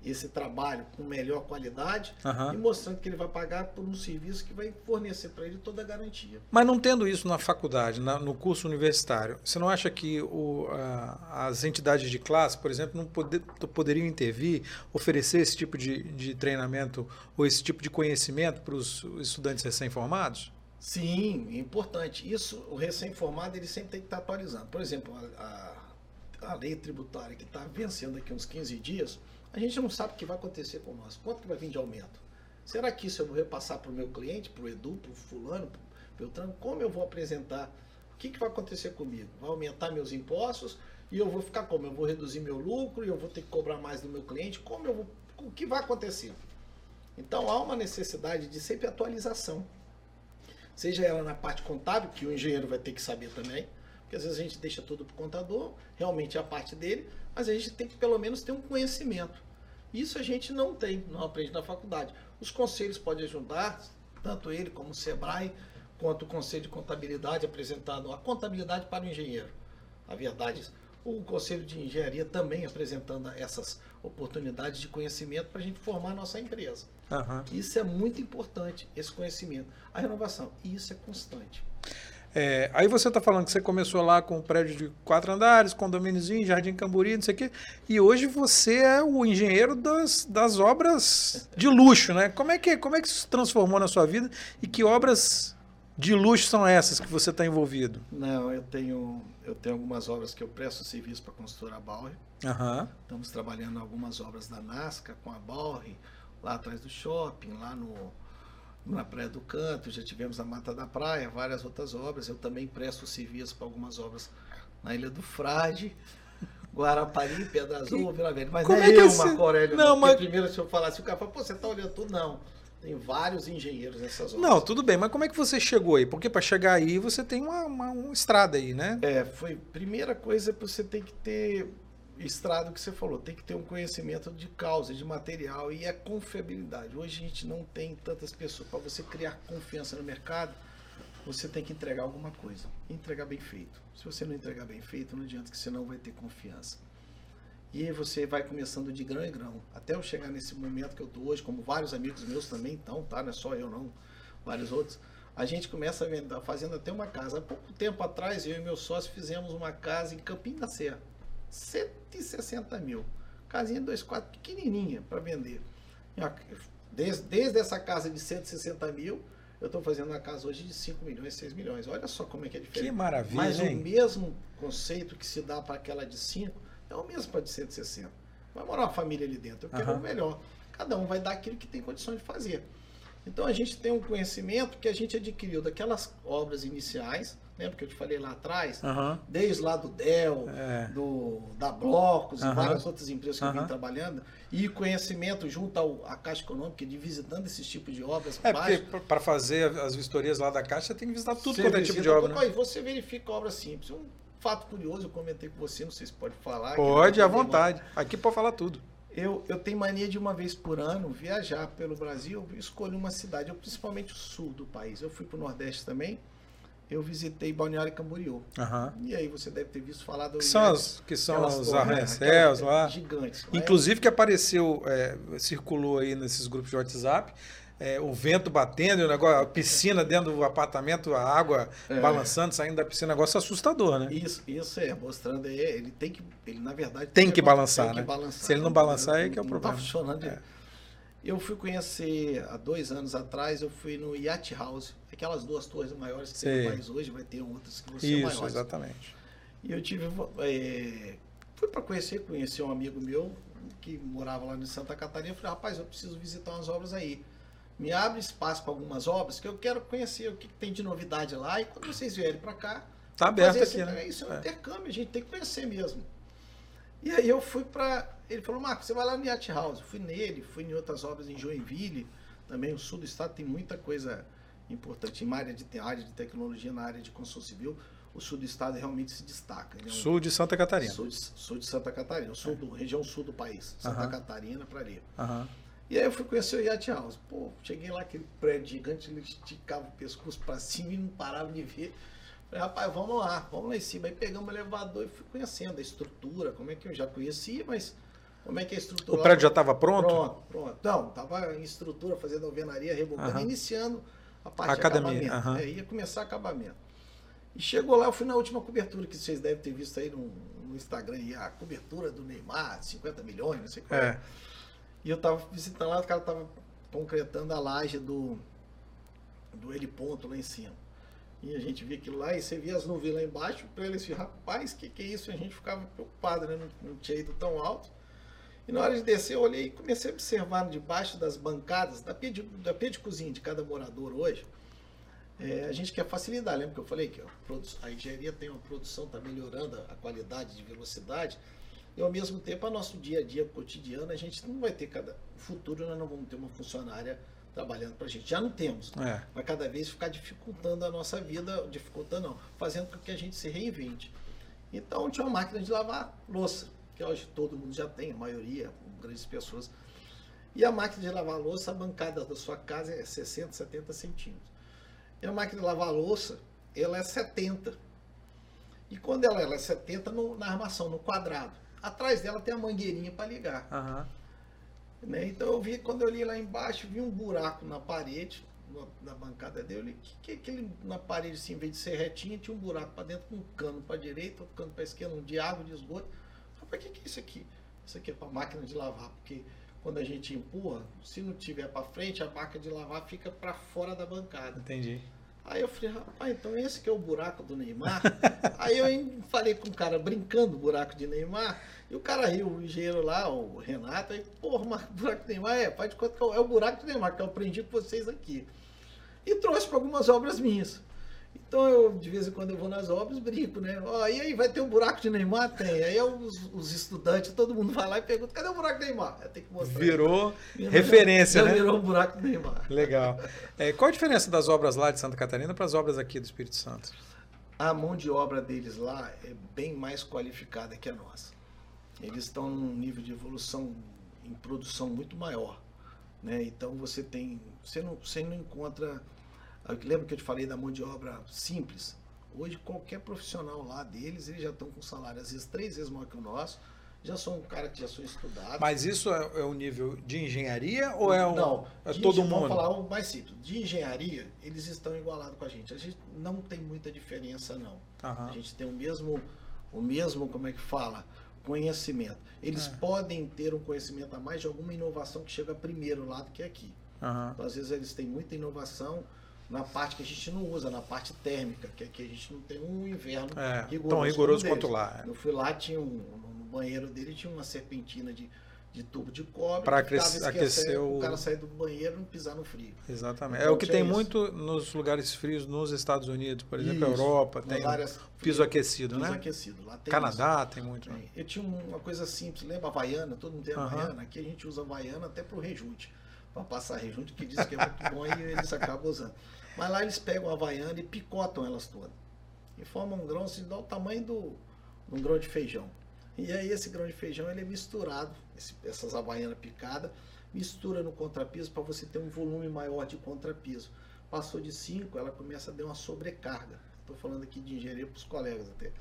B: esse trabalho com melhor qualidade uhum. e mostrando que ele vai pagar por um serviço que vai fornecer para ele toda a garantia.
A: Mas não tendo isso na faculdade, na, no curso universitário, você não acha que o, a, as entidades de classe, por exemplo, não poder, poderiam intervir, oferecer esse tipo de, de treinamento ou esse tipo de conhecimento para os estudantes recém-formados?
B: Sim, é importante. Isso, o recém-formado, ele sempre tem que estar atualizando. Por exemplo, a, a, a lei tributária que está vencendo aqui uns 15 dias, a gente não sabe o que vai acontecer com nós. Quanto que vai vir de aumento? Será que isso eu vou repassar para o meu cliente, para o Edu, para o fulano, para o Beltrano? Como eu vou apresentar? O que, que vai acontecer comigo? Vai aumentar meus impostos e eu vou ficar como? Eu vou reduzir meu lucro e eu vou ter que cobrar mais do meu cliente? Como eu vou? O que vai acontecer? Então há uma necessidade de sempre atualização seja ela na parte contábil, que o engenheiro vai ter que saber também, porque às vezes a gente deixa tudo para o contador, realmente é a parte dele, mas a gente tem que pelo menos ter um conhecimento. Isso a gente não tem, não aprende na faculdade. Os conselhos podem ajudar, tanto ele como o SEBRAE, quanto o Conselho de Contabilidade apresentando a contabilidade para o engenheiro. A verdade, o Conselho de Engenharia também apresentando essas oportunidades de conhecimento para a gente formar a nossa empresa. Uhum. Isso é muito importante, esse conhecimento. A renovação, isso é constante.
A: É, aí você está falando que você começou lá com um prédio de quatro andares, condomíniozinho, Jardim Camburi, não sei o quê, e hoje você é o engenheiro das, das obras de luxo, né? Como é, que, como é que isso se transformou na sua vida e que obras de luxo são essas que você está envolvido?
B: Não, eu tenho, eu tenho algumas obras que eu presto serviço para a construtora Bauer. Uhum. Estamos trabalhando algumas obras da Nasca com a Bauer, lá atrás do shopping, lá no, na Praia do Canto, já tivemos a Mata da Praia, várias outras obras. Eu também presto serviço para algumas obras na Ilha do Frade, Guarapari, Pedra Azul, Vila Velha. Mas Como não é, é eu, esse... Marco Aurélio. Não, mas... primeiro se eu falasse, o cara fala, pô, você está olhando tudo? Não. Tem vários engenheiros nessas obras.
A: Não, tudo bem, mas como é que você chegou aí? Porque para chegar aí você tem uma, uma, uma, estrada aí, né?
B: É, foi. Primeira coisa, você tem que ter estrado que você falou, tem que ter um conhecimento de causa, de material e a confiabilidade. Hoje a gente não tem tantas pessoas. Para você criar confiança no mercado, você tem que entregar alguma coisa. Entregar bem feito. Se você não entregar bem feito, não adianta que você não vai ter confiança. E aí você vai começando de grão em grão. Até eu chegar nesse momento que eu estou hoje, como vários amigos meus também estão, tá? Não é só eu não, vários outros. A gente começa a vender, fazendo até uma casa. Há pouco tempo atrás, eu e meu sócio fizemos uma casa em Campinho da Serra 160 mil. Casinha 2 quartos pequenininha para vender. Desde, desde essa casa de 160 mil, eu estou fazendo uma casa hoje de 5 milhões, 6 milhões. Olha só como é que é diferente.
A: Que maravilha,
B: Mas
A: hein?
B: o mesmo conceito que se dá para aquela de 5 é o mesmo para de 160. Vai morar uma família ali dentro. Eu quero uhum. o melhor. Cada um vai dar aquilo que tem condições de fazer. Então a gente tem um conhecimento que a gente adquiriu daquelas obras iniciais, lembra que eu te falei lá atrás? Uhum. Desde lá do Dell, é. do, da Blocos uhum. e várias outras empresas que uhum. eu vim trabalhando, e conhecimento junto ao, à Caixa Econômica de visitando esses tipos de obras.
A: É, porque para fazer as vistorias lá da Caixa, você tem que visitar tudo quanto é tipo de obra. Né?
B: Você verifica obra simples. Um fato curioso, eu comentei com você, não sei se pode falar.
A: Pode, à vontade. Aqui pode falar tudo.
B: Eu, eu tenho mania de uma vez por ano viajar pelo Brasil, escolho uma cidade, eu, principalmente o sul do país. Eu fui para o Nordeste também, eu visitei Balneário Camboriú. Uhum. E aí você deve ter visto falar do.
A: Que são, as, que são os arranha-céus lá.
B: Gigantes.
A: Inclusive que apareceu, é, circulou aí nesses grupos de WhatsApp é, o vento batendo, o negócio, a piscina dentro do apartamento, a água é. balançando, saindo da piscina, negócio assustador, né?
B: Isso, isso é, mostrando aí, ele tem que, ele na verdade
A: tem, tem que, balançar, tem
B: né?
A: Que
B: balançar,
A: Se ele não balançar, é que é o problema.
B: Tá funcionando. É. Eu fui conhecer há dois anos atrás, eu fui no Yacht House, aquelas duas torres maiores que Sim. tem no país hoje, vai ter outras que vão ser
A: Isso,
B: maiores.
A: exatamente.
B: E eu tive, é, fui para conhecer, conheci um amigo meu que morava lá em Santa Catarina, eu falei, rapaz, eu preciso visitar umas obras aí me abre espaço para algumas obras que eu quero conhecer o que, tem de novidade lá. E quando vocês vierem para cá,
A: tá aberto aqui, né?
B: Isso é um é. intercâmbio, a gente tem que conhecer mesmo. E aí eu fui para Ele falou, Marcos, você vai lá no Yacht House. Fui nele, fui em outras obras em Joinville. Também o sul do estado tem muita coisa importante. Em área de, área de tecnologia, na área de construção civil, o sul do estado realmente se destaca.
A: É um, sul de Santa Catarina.
B: Sul de, sul de Santa Catarina, sul do, região sul do país. Santa uh -huh. Catarina para ali.
A: Uh -huh.
B: E aí eu fui conhecer o Yacht House. Pô, cheguei lá, aquele prédio gigante, ele esticava o pescoço para cima e não parava de ver. Falei, rapaz, vamos lá, vamos lá em cima. Aí pegamos o elevador e fui conhecendo a estrutura, como é que eu já conhecia, mas como é que é a estrutura.
A: O prédio já estava pronto?
B: Pronto, pronto. Não, estava em estrutura, fazendo alvenaria, rebocando, iniciando a parte
A: Academia.
B: de acabamento. É, ia começar acabamento. E chegou lá, eu fui na última cobertura que vocês devem ter visto aí no, no Instagram, aí, a cobertura do Neymar, 50 milhões, não sei qual é. é. E eu tava visitando lá, o cara tava concretando a laje do, do heliponto lá em cima. E a gente via aquilo lá e você via as nuvens lá embaixo, para eles assim, rapaz, o que, que é isso? E a gente ficava preocupado, né? Não, não, tinha ido tão alto. E na hora de descer, eu olhei e comecei a observar debaixo das bancadas, da pia de, da pia de cozinha de cada morador hoje. É, a gente quer facilidade, lembra que eu falei que a, a engenharia tem uma produção, está melhorando a qualidade de velocidade. E ao mesmo tempo, a nosso dia a dia cotidiano, a gente não vai ter cada. No futuro, nós não vamos ter uma funcionária trabalhando para a gente. Já não temos.
A: É.
B: Vai cada vez ficar dificultando a nossa vida, dificultando não, fazendo com que a gente se reinvente. Então tinha uma máquina de lavar louça, que hoje todo mundo já tem, a maioria, grandes pessoas. E a máquina de lavar louça, a bancada da sua casa é 60, 70 centímetros. E a máquina de lavar louça, ela é 70. E quando ela, ela é 70 no, na armação, no quadrado. Atrás dela tem a mangueirinha para ligar.
A: Uhum.
B: Né? Então eu vi, quando eu li lá embaixo, vi um buraco na parede, na bancada dele, que, que aquele na parede, assim, em vez de ser retinha, tinha um buraco para dentro, com um cano para direita, outro cano para esquerda, um de água, de esgoto. O que, que é isso aqui? Isso aqui é para máquina de lavar, porque quando a gente empurra, se não tiver para frente, a máquina de lavar fica para fora da bancada.
A: Entendi.
B: Aí eu falei, rapaz, então esse que é o buraco do Neymar? Aí eu falei com o cara brincando, buraco de Neymar, e o cara riu, o engenheiro lá, o Renato, aí, porra, mas buraco de Neymar é, faz de conta que é o buraco do Neymar, que eu aprendi com vocês aqui. E trouxe para algumas obras minhas. Então eu, de vez em quando eu vou nas obras, brinco, né? Ó, e aí, vai ter um buraco de Neymar? Tem. Aí os, os estudantes, todo mundo vai lá e pergunta, cadê o buraco de Neymar? Eu tenho que mostrar.
A: Virou referência,
B: já,
A: né?
B: Virou um buraco de Neymar.
A: Legal. É, qual a diferença das obras lá de Santa Catarina para as obras aqui do Espírito Santo?
B: A mão de obra deles lá é bem mais qualificada que a nossa. Eles estão num nível de evolução em produção muito maior. Né? Então você tem. Você não, você não encontra Lembra que eu te falei da mão de obra simples? Hoje, qualquer profissional lá deles, eles já estão com salário às vezes três vezes maior que o nosso. Já são um cara que já são estudados.
A: Mas isso é, é o nível de engenharia ou é, um,
B: não,
A: é todo mundo?
B: Vamos falar o mais simples. De engenharia, eles estão igualados com a gente. A gente não tem muita diferença, não.
A: Uhum.
B: A gente tem o mesmo, o mesmo, como é que fala? Conhecimento. Eles é. podem ter um conhecimento a mais de alguma inovação que chega primeiro lá do que aqui.
A: Uhum.
B: Então, às vezes eles têm muita inovação na parte que a gente não usa, na parte térmica, que aqui a gente não tem um inverno
A: é, rigoroso. Tão rigoroso quanto lá.
B: É. Eu fui lá, tinha um, no banheiro dele tinha uma serpentina de, de tubo de cobre.
A: Para aquecer o...
B: o cara sair do banheiro e não pisar no frio.
A: Exatamente. Então, é o que tem isso. muito nos lugares frios nos Estados Unidos, por exemplo, isso. Europa, tem piso aquecido,
B: piso
A: né?
B: aquecido. Lá tem
A: Canadá isso. tem muito.
B: Né? Eu tinha uma coisa simples, lembra a Havaiana? Todo mundo tem Havaiana. Aqui a gente usa a Havaiana até para o rejunte. Para passar rejunte, que diz que é muito bom e eles acabam usando. Mas lá eles pegam a havaiana e picotam elas todas. E formam um grão assim, dá o tamanho do, um grão de feijão. E aí esse grão de feijão ele é misturado, esse, essas havaianas picadas, mistura no contrapiso para você ter um volume maior de contrapiso. Passou de 5, ela começa a dar uma sobrecarga. Estou falando aqui de engenharia para os colegas até.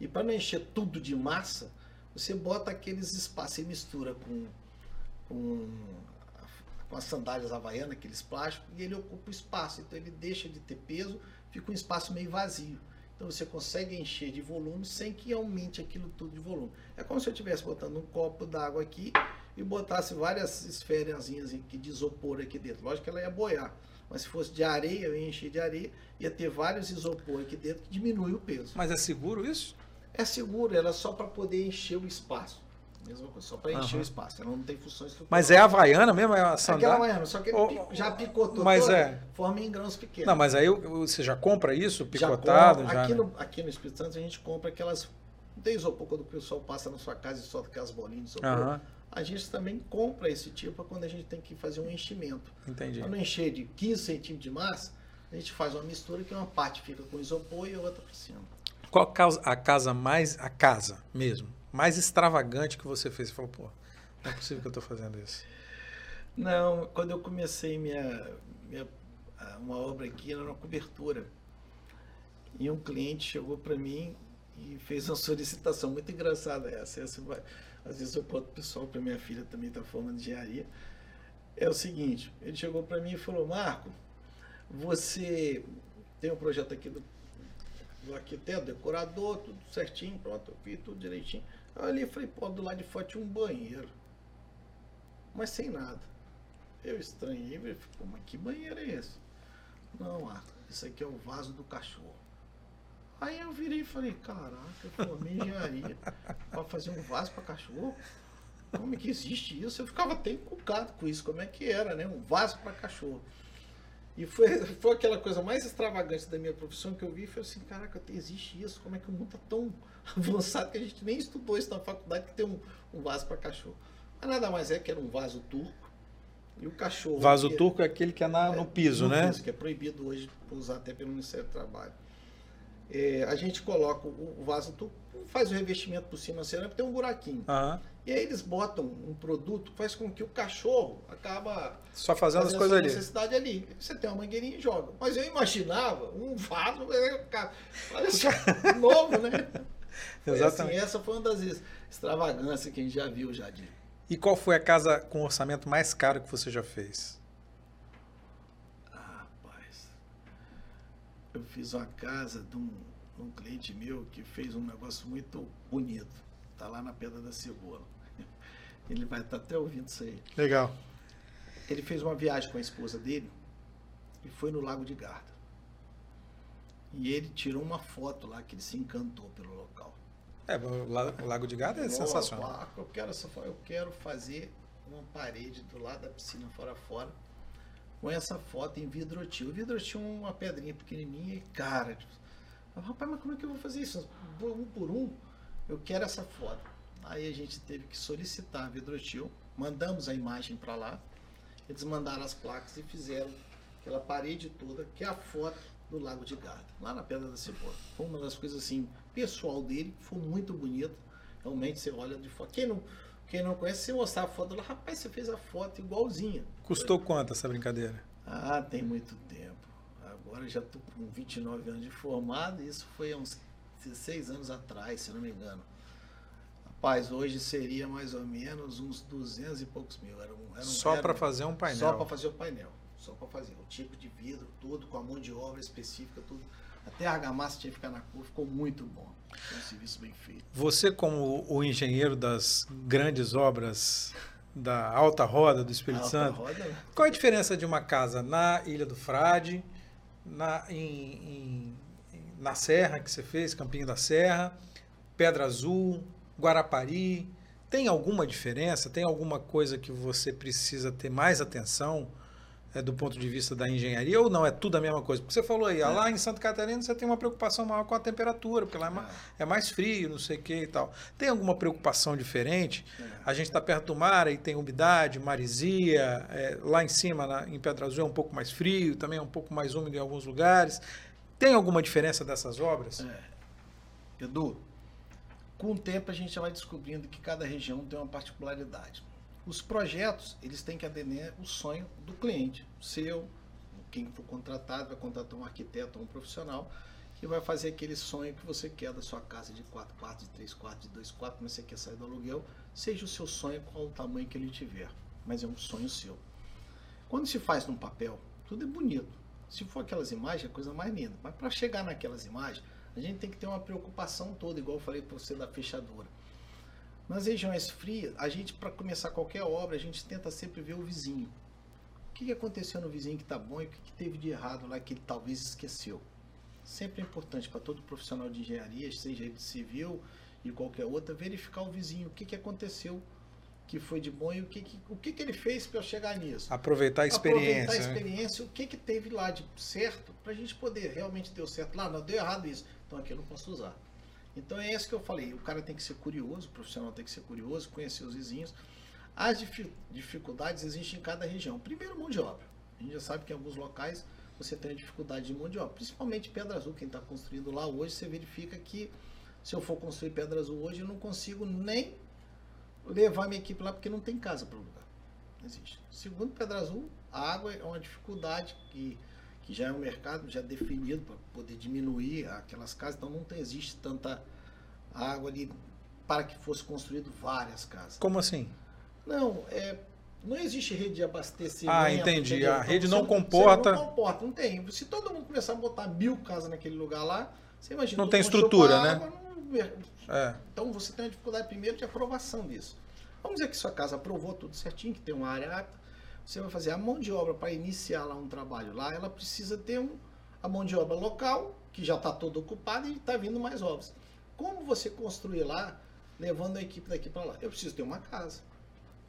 B: E para não encher tudo de massa, você bota aqueles espaços e mistura com, com com as sandálias havaianas, aqueles plásticos, e ele ocupa o espaço. Então ele deixa de ter peso, fica um espaço meio vazio. Então você consegue encher de volume sem que aumente aquilo tudo de volume. É como se eu estivesse botando um copo d'água aqui e botasse várias esferas de isopor aqui dentro. Lógico que ela ia boiar. Mas se fosse de areia, eu ia encher de areia, ia ter vários isopor aqui dentro que diminui o peso.
A: Mas é seguro isso?
B: É seguro, ela é só para poder encher o espaço. Mesma coisa, só para encher uhum. o espaço. Ela não tem função estrutural.
A: Mas é a Havaiana mesmo? É a sandália?
B: É aquela Havaiana, só que Ou, já picotou
A: mas
B: toda,
A: é.
B: forma em grãos pequenos.
A: Não, mas aí você já compra isso picotado?
B: Já, já aqui, né? no, aqui no Espírito Santo a gente compra aquelas Não tem isopor quando o pessoal passa na sua casa e solta aquelas bolinhas de isopor. Uhum. A gente também compra esse tipo quando a gente tem que fazer um enchimento.
A: Entendi.
B: Para não encher de 15 centímetros de massa, a gente faz uma mistura que uma parte fica com isopor e a outra por cima.
A: Qual a casa mais, a casa mesmo, mais extravagante que você fez? Você falou, pô, não é possível que eu estou fazendo isso.
B: Não, quando eu comecei minha, minha uma obra aqui, era uma cobertura. E um cliente chegou para mim e fez uma solicitação muito engraçada essa. essa vai, às vezes eu conto pessoal para minha filha também está formando engenharia. É o seguinte, ele chegou para mim e falou, Marco, você tem um projeto aqui do, do arquiteto, decorador, tudo certinho, pronto, eu fiz tudo direitinho. Eu ali falei, pô, do lado de fora tinha um banheiro. Mas sem nada. Eu estranhei, ele falou, mas que banheiro é esse? Não, Marco, isso aqui é o vaso do cachorro. Aí eu virei e falei, caraca, eu formei engenharia para fazer um vaso para cachorro? Como é que existe isso? Eu ficava até encucado com isso, como é que era, né? Um vaso para cachorro. E foi, foi aquela coisa mais extravagante da minha profissão que eu vi e falei assim, caraca, existe isso, como é que o mundo tá tão avançado que a gente nem estudou isso na faculdade que tem um, um vaso para cachorro. Mas nada mais é que era um vaso turco. E o cachorro.
A: Vaso turco é aquele que é, na,
B: é
A: no piso, no né? Piso,
B: que é proibido hoje usar até pelo Ministério do Trabalho. É, a gente coloca o, vaso turco, faz o revestimento por cima da cerâmica, tem um buraquinho.
A: Uhum.
B: E aí eles botam um produto que faz com que o cachorro acaba
A: só fazendo, fazendo as coisas ali.
B: necessidade ali. Você tem uma mangueirinha e joga. Mas eu imaginava um vaso, parece novo, né? Exatamente. Assim, essa foi uma das extravagâncias que a gente já viu já de.
A: E qual foi a casa com orçamento mais caro que você já fez?
B: eu fiz uma casa de um, um cliente meu que fez um negócio muito bonito. Está lá na Pedra da Cebola. Ele vai estar tá até ouvindo isso aí.
A: Legal.
B: Ele fez uma viagem com a esposa dele e foi no Lago de Garda. E ele tirou uma foto lá que ele se encantou pelo local.
A: É, o Lago de Garda é sensacional.
B: Eu quero, eu quero fazer uma parede do lado da piscina fora fora com essa foto em vidrotil. O vidrotil é uma pedrinha pequenininha e cara. Rapaz, mas como é que eu vou fazer isso? Um por um, eu quero essa foto. Aí a gente teve que solicitar a vidrotil, mandamos a imagem para lá, eles mandaram as placas e fizeram aquela parede toda, que é a foto do Lago de Garda, lá na Pedra da Cebola. Foi uma das coisas assim, pessoal dele, foi muito bonita. Realmente você olha de fora. Quem não, quem não conhece, você mostrar a foto lá, rapaz, você fez a foto igualzinha.
A: Custou quanto essa brincadeira?
B: Ah, tem muito tempo. Agora já estou com 29 anos de formado, e isso foi há uns 16 anos atrás, se não me engano. Rapaz, hoje seria mais ou menos uns 200 e poucos mil. Era um, era um,
A: só para fazer um painel?
B: Só para fazer o painel. Só para fazer. O tipo de vidro, tudo, com a mão de obra específica, tudo. Até a argamassa tinha que ficar na cor, ficou muito bom. Foi um serviço bem feito.
A: Você, como o engenheiro das grandes obras da Alta Roda do Espírito Alta Santo, Roda, né? qual a diferença de uma casa na Ilha do Frade, na, em, em, na Serra que você fez, Campinho da Serra, Pedra Azul, Guarapari? Tem alguma diferença? Tem alguma coisa que você precisa ter mais atenção? É, do ponto de vista da engenharia ou não? É tudo a mesma coisa? Porque você falou aí, é. lá em Santa Catarina você tem uma preocupação maior com a temperatura, porque lá é, mais, é mais frio, não sei o que e tal. Tem alguma preocupação diferente? É. A gente está perto do mar e tem umidade, marisia, é, lá em cima, na, em Pedra Azul, é um pouco mais frio, também é um pouco mais úmido em alguns lugares. Tem alguma diferença dessas obras?
B: É. Edu, com o tempo a gente já vai descobrindo que cada região tem uma particularidade. Os projetos, eles têm que atender o sonho do cliente, seu, quem for contratado, vai contratar um arquiteto ou um profissional que vai fazer aquele sonho que você quer da sua casa de quatro quartos, de três quartos, de dois quartos, mas você quer sair do aluguel, seja o seu sonho, qual o tamanho que ele tiver, mas é um sonho seu. Quando se faz num papel, tudo é bonito. Se for aquelas imagens, é coisa mais linda. Mas para chegar naquelas imagens, a gente tem que ter uma preocupação toda, igual eu falei para você da fechadura. Nas regiões frias, a gente, para começar qualquer obra, a gente tenta sempre ver o vizinho. O que, aconteceu no vizinho que está bom e o que, teve de errado lá que ele talvez esqueceu. Sempre é importante para todo profissional de engenharia, seja ele civil e qualquer outra, verificar o vizinho, o que, que aconteceu que foi de bom e o que, que o que, que ele fez para chegar nisso.
A: Aproveitar a experiência.
B: Aproveitar a experiência, né? o que, que teve lá de certo, para a gente poder realmente deu certo lá, não deu errado isso. Então aqui eu não posso usar. Então é isso que eu falei. O cara tem que ser curioso, o profissional tem que ser curioso, conhecer os vizinhos. As dificuldades existem em cada região. Primeiro, mão de obra. A gente já sabe que em alguns locais você tem dificuldade de mão de obra. Principalmente Pedra Azul, quem está construindo lá hoje, você verifica que se eu for construir Pedra Azul hoje, eu não consigo nem levar minha equipe lá porque não tem casa para o lugar. Não existe. Segundo Pedra Azul, a água é uma dificuldade que, que já é um mercado já definido para poder diminuir aquelas casas, então não tem, existe tanta água ali para que fosse construído várias casas.
A: Como assim?
B: Não, é, não existe rede de abastecimento.
A: Ah, entendi. Entendeu? A então, rede não comporta.
B: não comporta, não tem. Se todo mundo começar a botar mil casas naquele lugar lá, você imagina.
A: Não tem estrutura, né? Água, não...
B: é. Então você tem uma dificuldade primeiro de aprovação disso. Vamos dizer que sua casa aprovou tudo certinho, que tem uma área apta. Você vai fazer a mão de obra para iniciar lá um trabalho lá, ela precisa ter um, a mão de obra local, que já está toda ocupada e está vindo mais obras. Como você construir lá, levando a equipe daqui para lá? Eu preciso ter uma casa.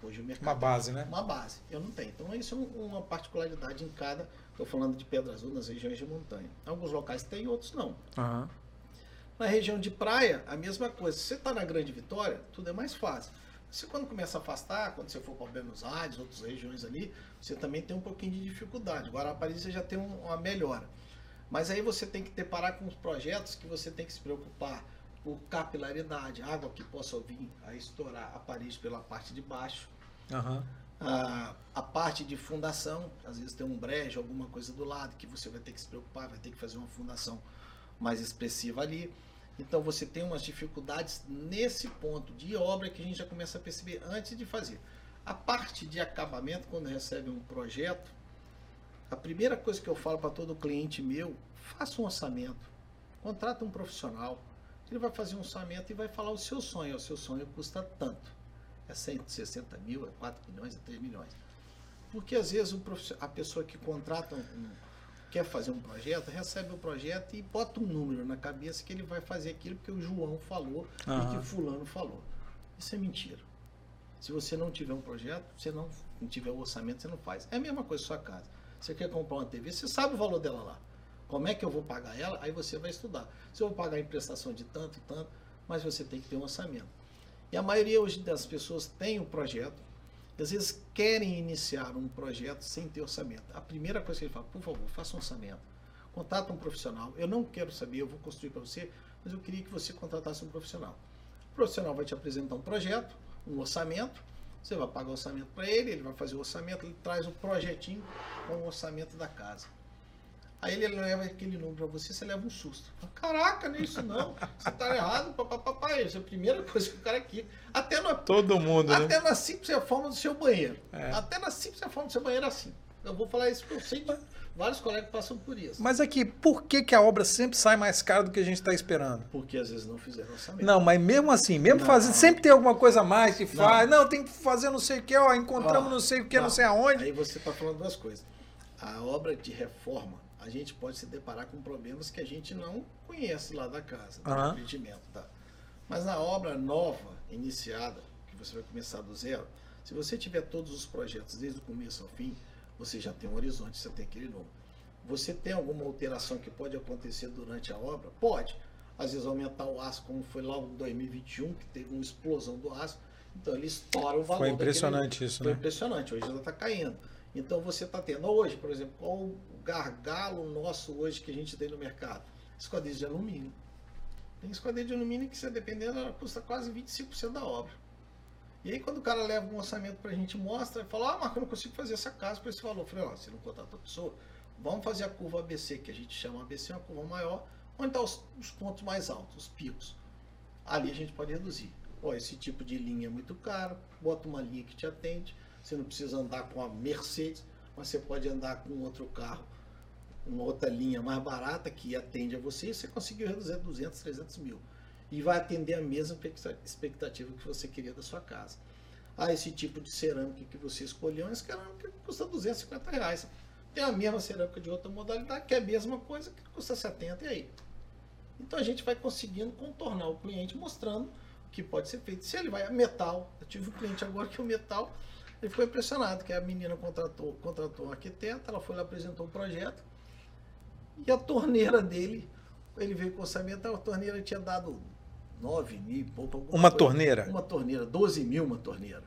B: Hoje o mercado.
A: Uma base, né?
B: Uma base. Eu não tenho. Então, isso é uma particularidade em cada. Estou falando de Pedra Azul nas regiões de montanha. Alguns locais tem, outros não.
A: Uhum.
B: Na região de praia, a mesma coisa. Se você está na Grande Vitória, tudo é mais fácil. Você quando começa a afastar, quando você for para Buenos Aires, outras regiões ali, você também tem um pouquinho de dificuldade. Agora a Paris já tem uma melhora. Mas aí você tem que deparar com os projetos que você tem que se preocupar por capilaridade, água que possa vir a estourar a Paris pela parte de baixo.
A: Uhum.
B: A, a parte de fundação, às vezes tem um brejo, alguma coisa do lado que você vai ter que se preocupar, vai ter que fazer uma fundação mais expressiva ali. Então você tem umas dificuldades nesse ponto de obra que a gente já começa a perceber antes de fazer. A parte de acabamento, quando recebe um projeto, a primeira coisa que eu falo para todo cliente meu, faça um orçamento, contrata um profissional, ele vai fazer um orçamento e vai falar o seu sonho. O seu sonho custa tanto. É 160 mil, é 4 milhões, é 3 milhões. Porque às vezes a pessoa que contrata um, quer fazer um projeto, recebe o projeto e bota um número na cabeça que ele vai fazer aquilo porque o João falou uhum. e que o fulano falou. Isso é mentira. Se você não tiver um projeto, você não, não tiver o orçamento, você não faz. É a mesma coisa sua casa. Você quer comprar uma TV, você sabe o valor dela lá. Como é que eu vou pagar ela? Aí você vai estudar. Se eu vou pagar em prestação de tanto e tanto, mas você tem que ter um orçamento. E a maioria hoje das pessoas tem um projeto, e às vezes querem iniciar um projeto sem ter orçamento. A primeira coisa que ele fala, por favor, faça um orçamento. Contrata um profissional. Eu não quero saber, eu vou construir para você, mas eu queria que você contratasse um profissional. O profissional vai te apresentar um projeto, um orçamento, você vai pagar o orçamento para ele, ele vai fazer o orçamento, ele traz o projetinho com o orçamento da casa. Aí ele leva aquele número para você, você leva um susto. Caraca, não é isso não. Você tá errado, papai. Essa é a primeira coisa que o cara aqui. Até na,
A: Todo mundo,
B: né? Até
A: né?
B: na simples forma do seu banheiro. É. Até na simples forma do seu banheiro é assim. Eu vou falar isso porque eu sei que vários colegas passam por isso.
A: Mas aqui, por que, que a obra sempre sai mais cara do que a gente está esperando?
B: Porque às vezes não fizeram orçamento.
A: Não, mas mesmo assim, mesmo fazendo, sempre tem alguma coisa a mais que faz. Não, tem que fazer não sei o que, ó, encontramos ó, não sei o que, não. não sei aonde.
B: Aí você está falando duas coisas. A obra de reforma a gente pode se deparar com problemas que a gente não conhece lá da casa, do uhum. empreendimento, tá? Mas na obra nova, iniciada, que você vai começar do zero, se você tiver todos os projetos desde o começo ao fim, você já tem um horizonte, você tem aquele número. Você tem alguma alteração que pode acontecer durante a obra? Pode. Às vezes aumentar o aço, como foi lá em 2021, que teve uma explosão do aço, então ele estoura o valor.
A: Foi impressionante daquele... isso,
B: Foi né? Foi impressionante, hoje já está caindo. Então você está tendo hoje, por exemplo, qual o gargalo nosso hoje que a gente tem no mercado? Esquadrilha de alumínio. Tem esquadrilha de alumínio que, se dependendo, ela custa quase 25% da obra. E aí quando o cara leva um orçamento para a gente mostra, e fala, ah, Marco, eu não consigo fazer essa casa por esse valor. Eu falei, ó, você não contrata a pessoa, vamos fazer a curva ABC, que a gente chama ABC, uma curva maior, onde estão tá os, os pontos mais altos, os picos. Ali a gente pode reduzir. Ó, esse tipo de linha é muito caro, bota uma linha que te atende, você não precisa andar com a Mercedes, mas você pode andar com outro carro, uma outra linha mais barata que atende a você você conseguiu reduzir 200, 300 mil. E vai atender a mesma expectativa que você queria da sua casa. Ah, esse tipo de cerâmica que você escolheu, essa cerâmica custa 250 reais. Tem a mesma cerâmica de outra modalidade, que é a mesma coisa, que custa 70 e aí. Então a gente vai conseguindo contornar o cliente, mostrando o que pode ser feito. Se ele vai a metal, eu tive um cliente agora que o metal ele ficou impressionado, que a menina contratou, contratou um arquiteto, ela foi lá, apresentou o um projeto, e a torneira dele, ele veio com o orçamento, a torneira tinha dado 9 mil pouco.
A: Uma coisa, torneira?
B: Uma torneira, 12 mil uma torneira.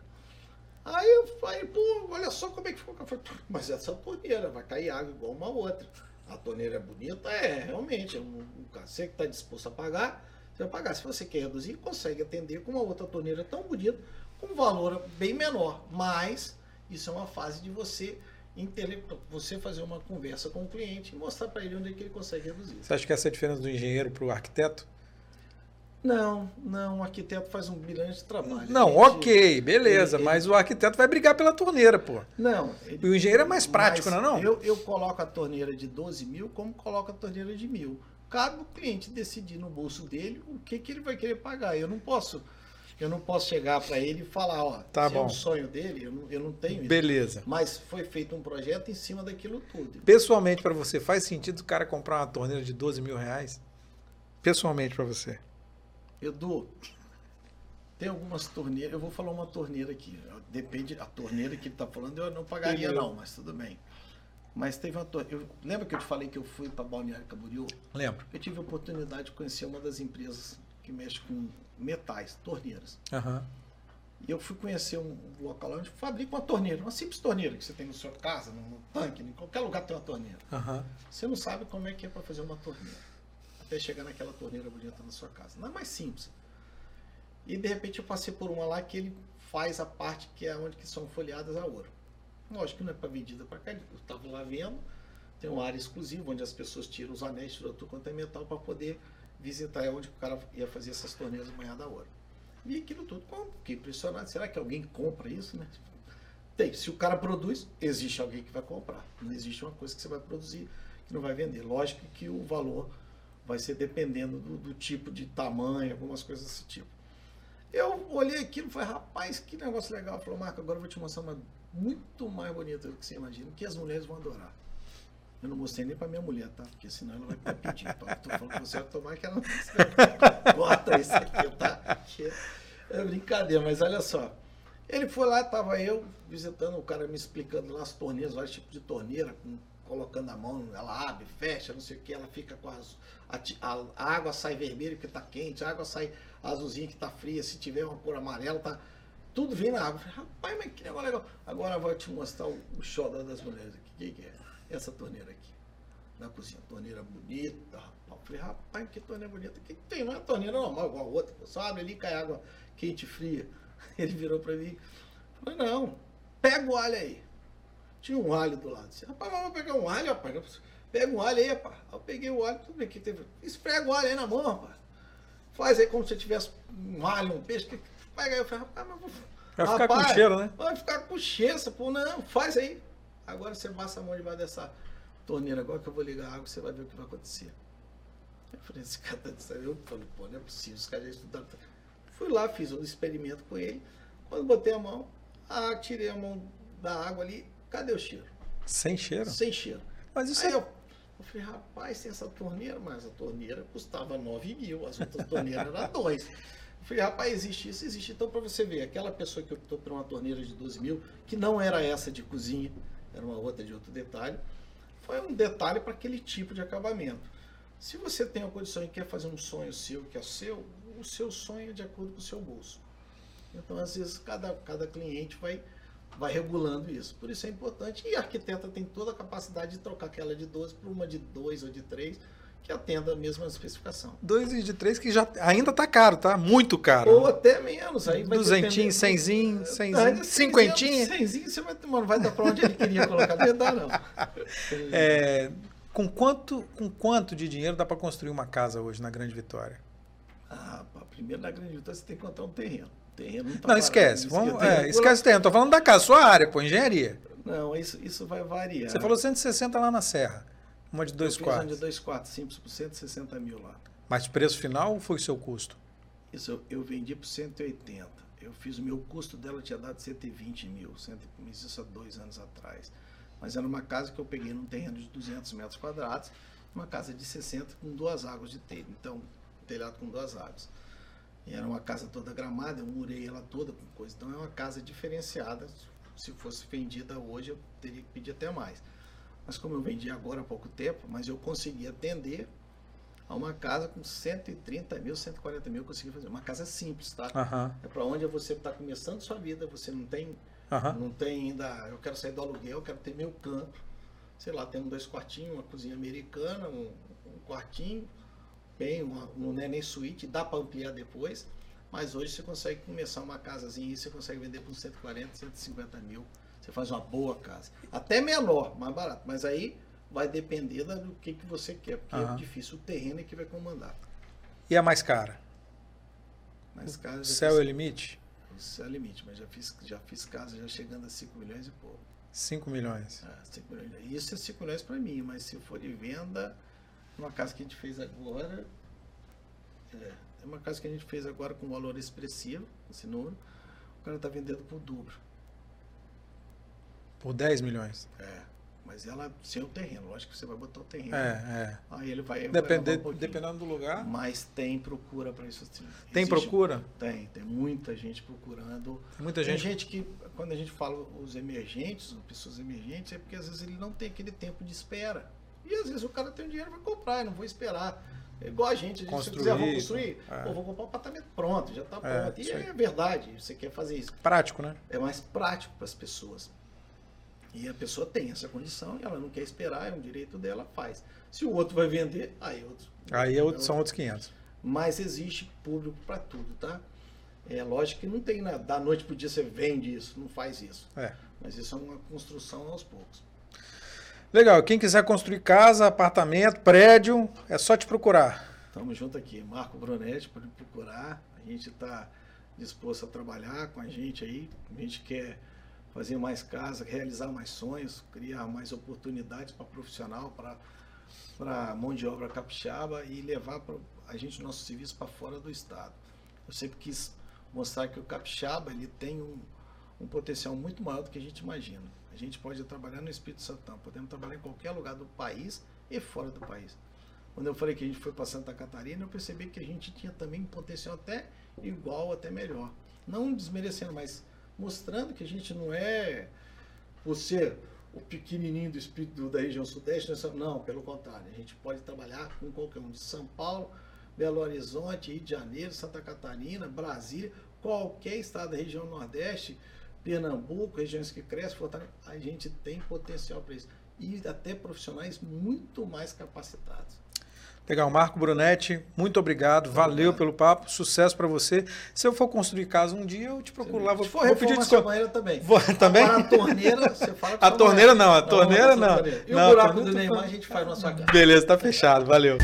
B: Aí eu falei, pô, olha só como é que ficou. Falei, mas essa torneira vai cair água igual uma outra. A torneira é bonita? É, realmente. É um, você que está disposto a pagar, você vai pagar. Se você quer reduzir, consegue atender com uma outra torneira tão bonita, com um valor bem menor. Mas isso é uma fase de você você fazer uma conversa com o cliente e mostrar para ele onde é que ele consegue reduzir.
A: Você acha que essa é a diferença do engenheiro para o arquiteto?
B: Não, não, o arquiteto faz um brilhante trabalho.
A: Não, gente, ok, beleza, ele, mas ele... o arquiteto vai brigar pela torneira, pô.
B: Não.
A: Ele, e o engenheiro é mais prático, não é não?
B: Eu, eu coloco a torneira de 12 mil como coloco a torneira de mil. Cabe o cliente decidir no bolso dele o que, que ele vai querer pagar. Eu não posso eu não posso chegar para ele e falar, ó,
A: tá
B: se
A: bom.
B: é um sonho dele, eu não, eu não tenho
A: Beleza.
B: Isso. Mas foi feito um projeto em cima daquilo tudo.
A: Pessoalmente, para você, faz sentido o cara comprar uma torneira de 12 mil reais? Pessoalmente para você.
B: Edu, tem algumas torneiras, eu vou falar uma torneira aqui, depende, a torneira que ele está falando eu não pagaria não, mas tudo bem. Mas teve uma torneira, lembra que eu te falei que eu fui para Balneário Camboriú?
A: Lembro.
B: Eu tive a oportunidade de conhecer uma das empresas que mexe com metais, torneiras.
A: Uhum.
B: E eu fui conhecer um local onde fabrica uma torneira, uma simples torneira que você tem na sua casa, no, tanque, em qualquer lugar tem uma torneira.
A: Uhum.
B: Você não sabe como é que é para fazer uma torneira até chegar naquela torneira bonita na sua casa. Não é mais simples. E de repente eu passei por uma lá que ele faz a parte que é onde que são folheadas a ouro. Lógico que não é para vendida para cá. Eu estava lá vendo, tem uma área exclusiva onde as pessoas tiram os anéis, tiram tudo quanto é metal para poder visitar é onde o cara ia fazer essas torneiras banhadas a ouro. E aquilo tudo, fiquei impressionado. Será que alguém compra isso, né? Tem. Se o cara produz, existe alguém que vai comprar. Não existe uma coisa que você vai produzir que não vai vender. Lógico que o valor vai ser dependendo do, do, tipo de tamanho, algumas coisas desse tipo. Eu olhei aquilo e falei, rapaz, que negócio legal. Falou, Marco, agora eu vou te mostrar uma muito mais bonita do que você imagina, que as mulheres vão adorar. Eu não mostrei nem para minha mulher, tá? Porque senão ela vai pedir. Tô falando que você vai tomar que ela bota isso aqui, tá? É brincadeira, mas olha só. Ele foi lá, tava eu visitando, o cara me explicando lá as torneiras, vários tipos de torneira, com colocando a mão, ela abre, fecha, não sei o que, ela fica com as, a, a, água sai vermelha que está quente, a água sai azulzinha que está fria, se tiver uma cor amarela, tá tudo vem na água. falei, rapaz, mas que negócio legal. Agora vou te mostrar o, o show das mulheres aqui. O que, que é? Essa torneira aqui. Na cozinha, torneira bonita, rapaz. Falei, rapaz, que torneira bonita. Que, que tem? Não é torneira normal, igual a outra. Só abre ali e cai água quente e fria. Ele virou para mim. Falei, não, pega o alho aí. Tinha um alho do lado. Disse, rapaz, vamos pegar um alho, rapaz. Pega um alho aí, rapaz. Eu peguei o alho, tudo bem que teve. Esfrega o alho aí na mão, rapaz. Faz aí como se tivesse um alho, um peixe. Pega aí, eu falei, rapaz, mas vou.
A: Vai ficar rapaz, com cheiro, né?
B: Vai ficar com cheiro, pô, não, faz aí. Agora você passa a mão debaixo dessa torneira, agora que eu vou ligar a água, você vai ver o que vai acontecer. Eu falei, esse cara tá de Eu falei, pô, não é possível, os caras já estudaram. Fui lá, fiz um experimento com ele. Quando botei a mão, ah, tirei a mão da água ali, Cadê o cheiro?
A: Sem cheiro?
B: Sem cheiro.
A: Mas isso
B: Aí
A: é...
B: eu, eu falei, rapaz, tem essa torneira, mas a torneira custava 9 mil, as outras torneiras eram 2. Falei, rapaz, existe isso, existe. Então, para você ver, aquela pessoa que optou por uma torneira de 12 mil, que não era essa de cozinha, era uma outra de outro detalhe, foi um detalhe para aquele tipo de acabamento. Se você tem a condição e quer fazer um sonho seu, que é seu, o seu sonho é de acordo com o seu bolso. Então, às vezes, cada, cada cliente vai vai regulando isso. Por isso é importante. E a arquiteta tem toda a capacidade de trocar aquela de 12 por uma de 2 ou de 3, que atenda a mesma especificação.
A: 2 e de 3 que já ainda está caro, tá? Muito caro.
B: Ou até menos. Aí
A: Duzentinho, cenzinho, cenzinho, cinquentinho.
B: Cenzinho, você vai, mano, vai dar para onde ele queria colocar. Não dá, não.
A: É, com, quanto, com quanto de dinheiro dá para construir uma casa hoje na Grande Vitória?
B: Ah, primeiro na Grande Vitória você tem que encontrar um terreno
A: terreno não tá Não, esquece. Vamos, é, esquece o terreno. Tô falando da casa, sua área, pô, engenharia.
B: Não, isso, isso vai variar.
A: Você falou 160 lá na Serra. Uma de dois eu quartos.
B: Uma de dois quartos, simples, por 160 mil lá.
A: Mas preço final ou foi o seu custo?
B: Isso eu, eu vendi por 180. Eu fiz o meu custo dela, tinha dado 120 mil. isso há dois anos atrás. Mas era uma casa que eu peguei num terreno de 200 metros quadrados, uma casa de 60 com duas águas de telha. Então, telhado com duas águas. E era uma casa toda gramada, eu murei ela toda com coisa. Então é uma casa diferenciada. Se fosse vendida hoje, eu teria que pedir até mais. Mas como eu vendi agora há pouco tempo, mas eu consegui atender a uma casa com 130 mil, 140 mil eu consegui fazer. Uma casa simples, tá?
A: Uhum.
B: É para onde você está começando sua vida, você não tem,
A: uhum.
B: não tem ainda. Eu quero sair do aluguel, eu quero ter meu canto. Sei lá, tem um dois quartinhos, uma cozinha americana, um, um quartinho, bem, uma, não é nem suíte, dá para ampliar depois. Mas hoje você consegue começar uma casazinha e você consegue vender por 140, 150 mil. Você faz uma boa casa. Até menor, mais barato. Mas aí vai depender do que, que você quer, porque uhum. é difícil. O terreno é que vai comandar.
A: E a mais cara?
B: Mais cara.
A: Céu fiz... é limite?
B: O céu é limite, mas já fiz, já fiz casa já chegando a 5 milhões e pouco.
A: 5 milhões.
B: É, 5 milhões. Isso é 5 milhões para mim, mas se for de venda, uma casa que a gente fez agora. É, é uma casa que a gente fez agora com valor expressivo, esse número. O cara está vendendo por dobro.
A: Por 10 milhões?
B: É. Mas ela sem o terreno, lógico que você vai botar o terreno.
A: É, é.
B: Aí ele vai.
A: Depende, um dependendo do lugar.
B: Mas tem procura para isso sim.
A: Tem Existe, procura?
B: Tem, tem muita gente procurando.
A: Tem muita
B: tem
A: gente.
B: gente que, quando a gente fala os emergentes, pessoas emergentes, é porque às vezes ele não tem aquele tempo de espera. E às vezes o cara tem o dinheiro para comprar, e não vou esperar. É igual a gente, a gente
A: construir,
B: se quiser, vou construir, é. Pô, vou comprar um apartamento pronto, já está é, pronto. É, e é verdade, você quer fazer isso.
A: Prático, né?
B: É mais prático para as pessoas. E a pessoa tem essa condição e ela não quer esperar, é um direito dela, faz. Se o outro vai vender, aí outros.
A: Aí é outro, são outros 500.
B: Mas existe público para tudo, tá? É lógico que não tem nada, da noite para o dia você vende isso, não faz isso.
A: É.
B: Mas isso é uma construção aos poucos.
A: Legal, quem quiser construir casa, apartamento, prédio, é só te procurar.
B: Estamos junto aqui, Marco Brunetti, pode procurar. A gente está disposto a trabalhar com a gente aí. A gente quer fazer mais casa, realizar mais sonhos, criar mais oportunidades para profissional, para mão de obra capixaba e levar pra, a gente nosso serviço para fora do estado. Eu sempre quis mostrar que o capixaba ele tem um, um potencial muito maior do que a gente imagina. A gente pode trabalhar no Espírito Santo, podemos trabalhar em qualquer lugar do país e fora do país. Quando eu falei que a gente foi para Santa Catarina, eu percebi que a gente tinha também um potencial até igual, até melhor. Não desmerecendo, mas mostrando que a gente não é você o pequenininho do espírito da região sudeste, não, pelo contrário, a gente pode trabalhar com qualquer um de São Paulo, Belo Horizonte, Rio de Janeiro, Santa Catarina, Brasília, qualquer estado da região Nordeste, Pernambuco, regiões que crescem, a gente tem potencial para isso. E até profissionais muito mais capacitados.
A: Legal, Marco Brunetti, muito obrigado, valeu pelo papo, sucesso para você. Se eu for construir casa um dia, eu te procuro lá.
B: Vou, vou pedir desconto. banheira também.
A: Vou, também?
B: Agora a torneira, você fala
A: A torneira não, a torneira não.
B: E
A: não,
B: o buraco do Neymar a gente faz na sua casa.
A: Beleza, tá fechado, valeu.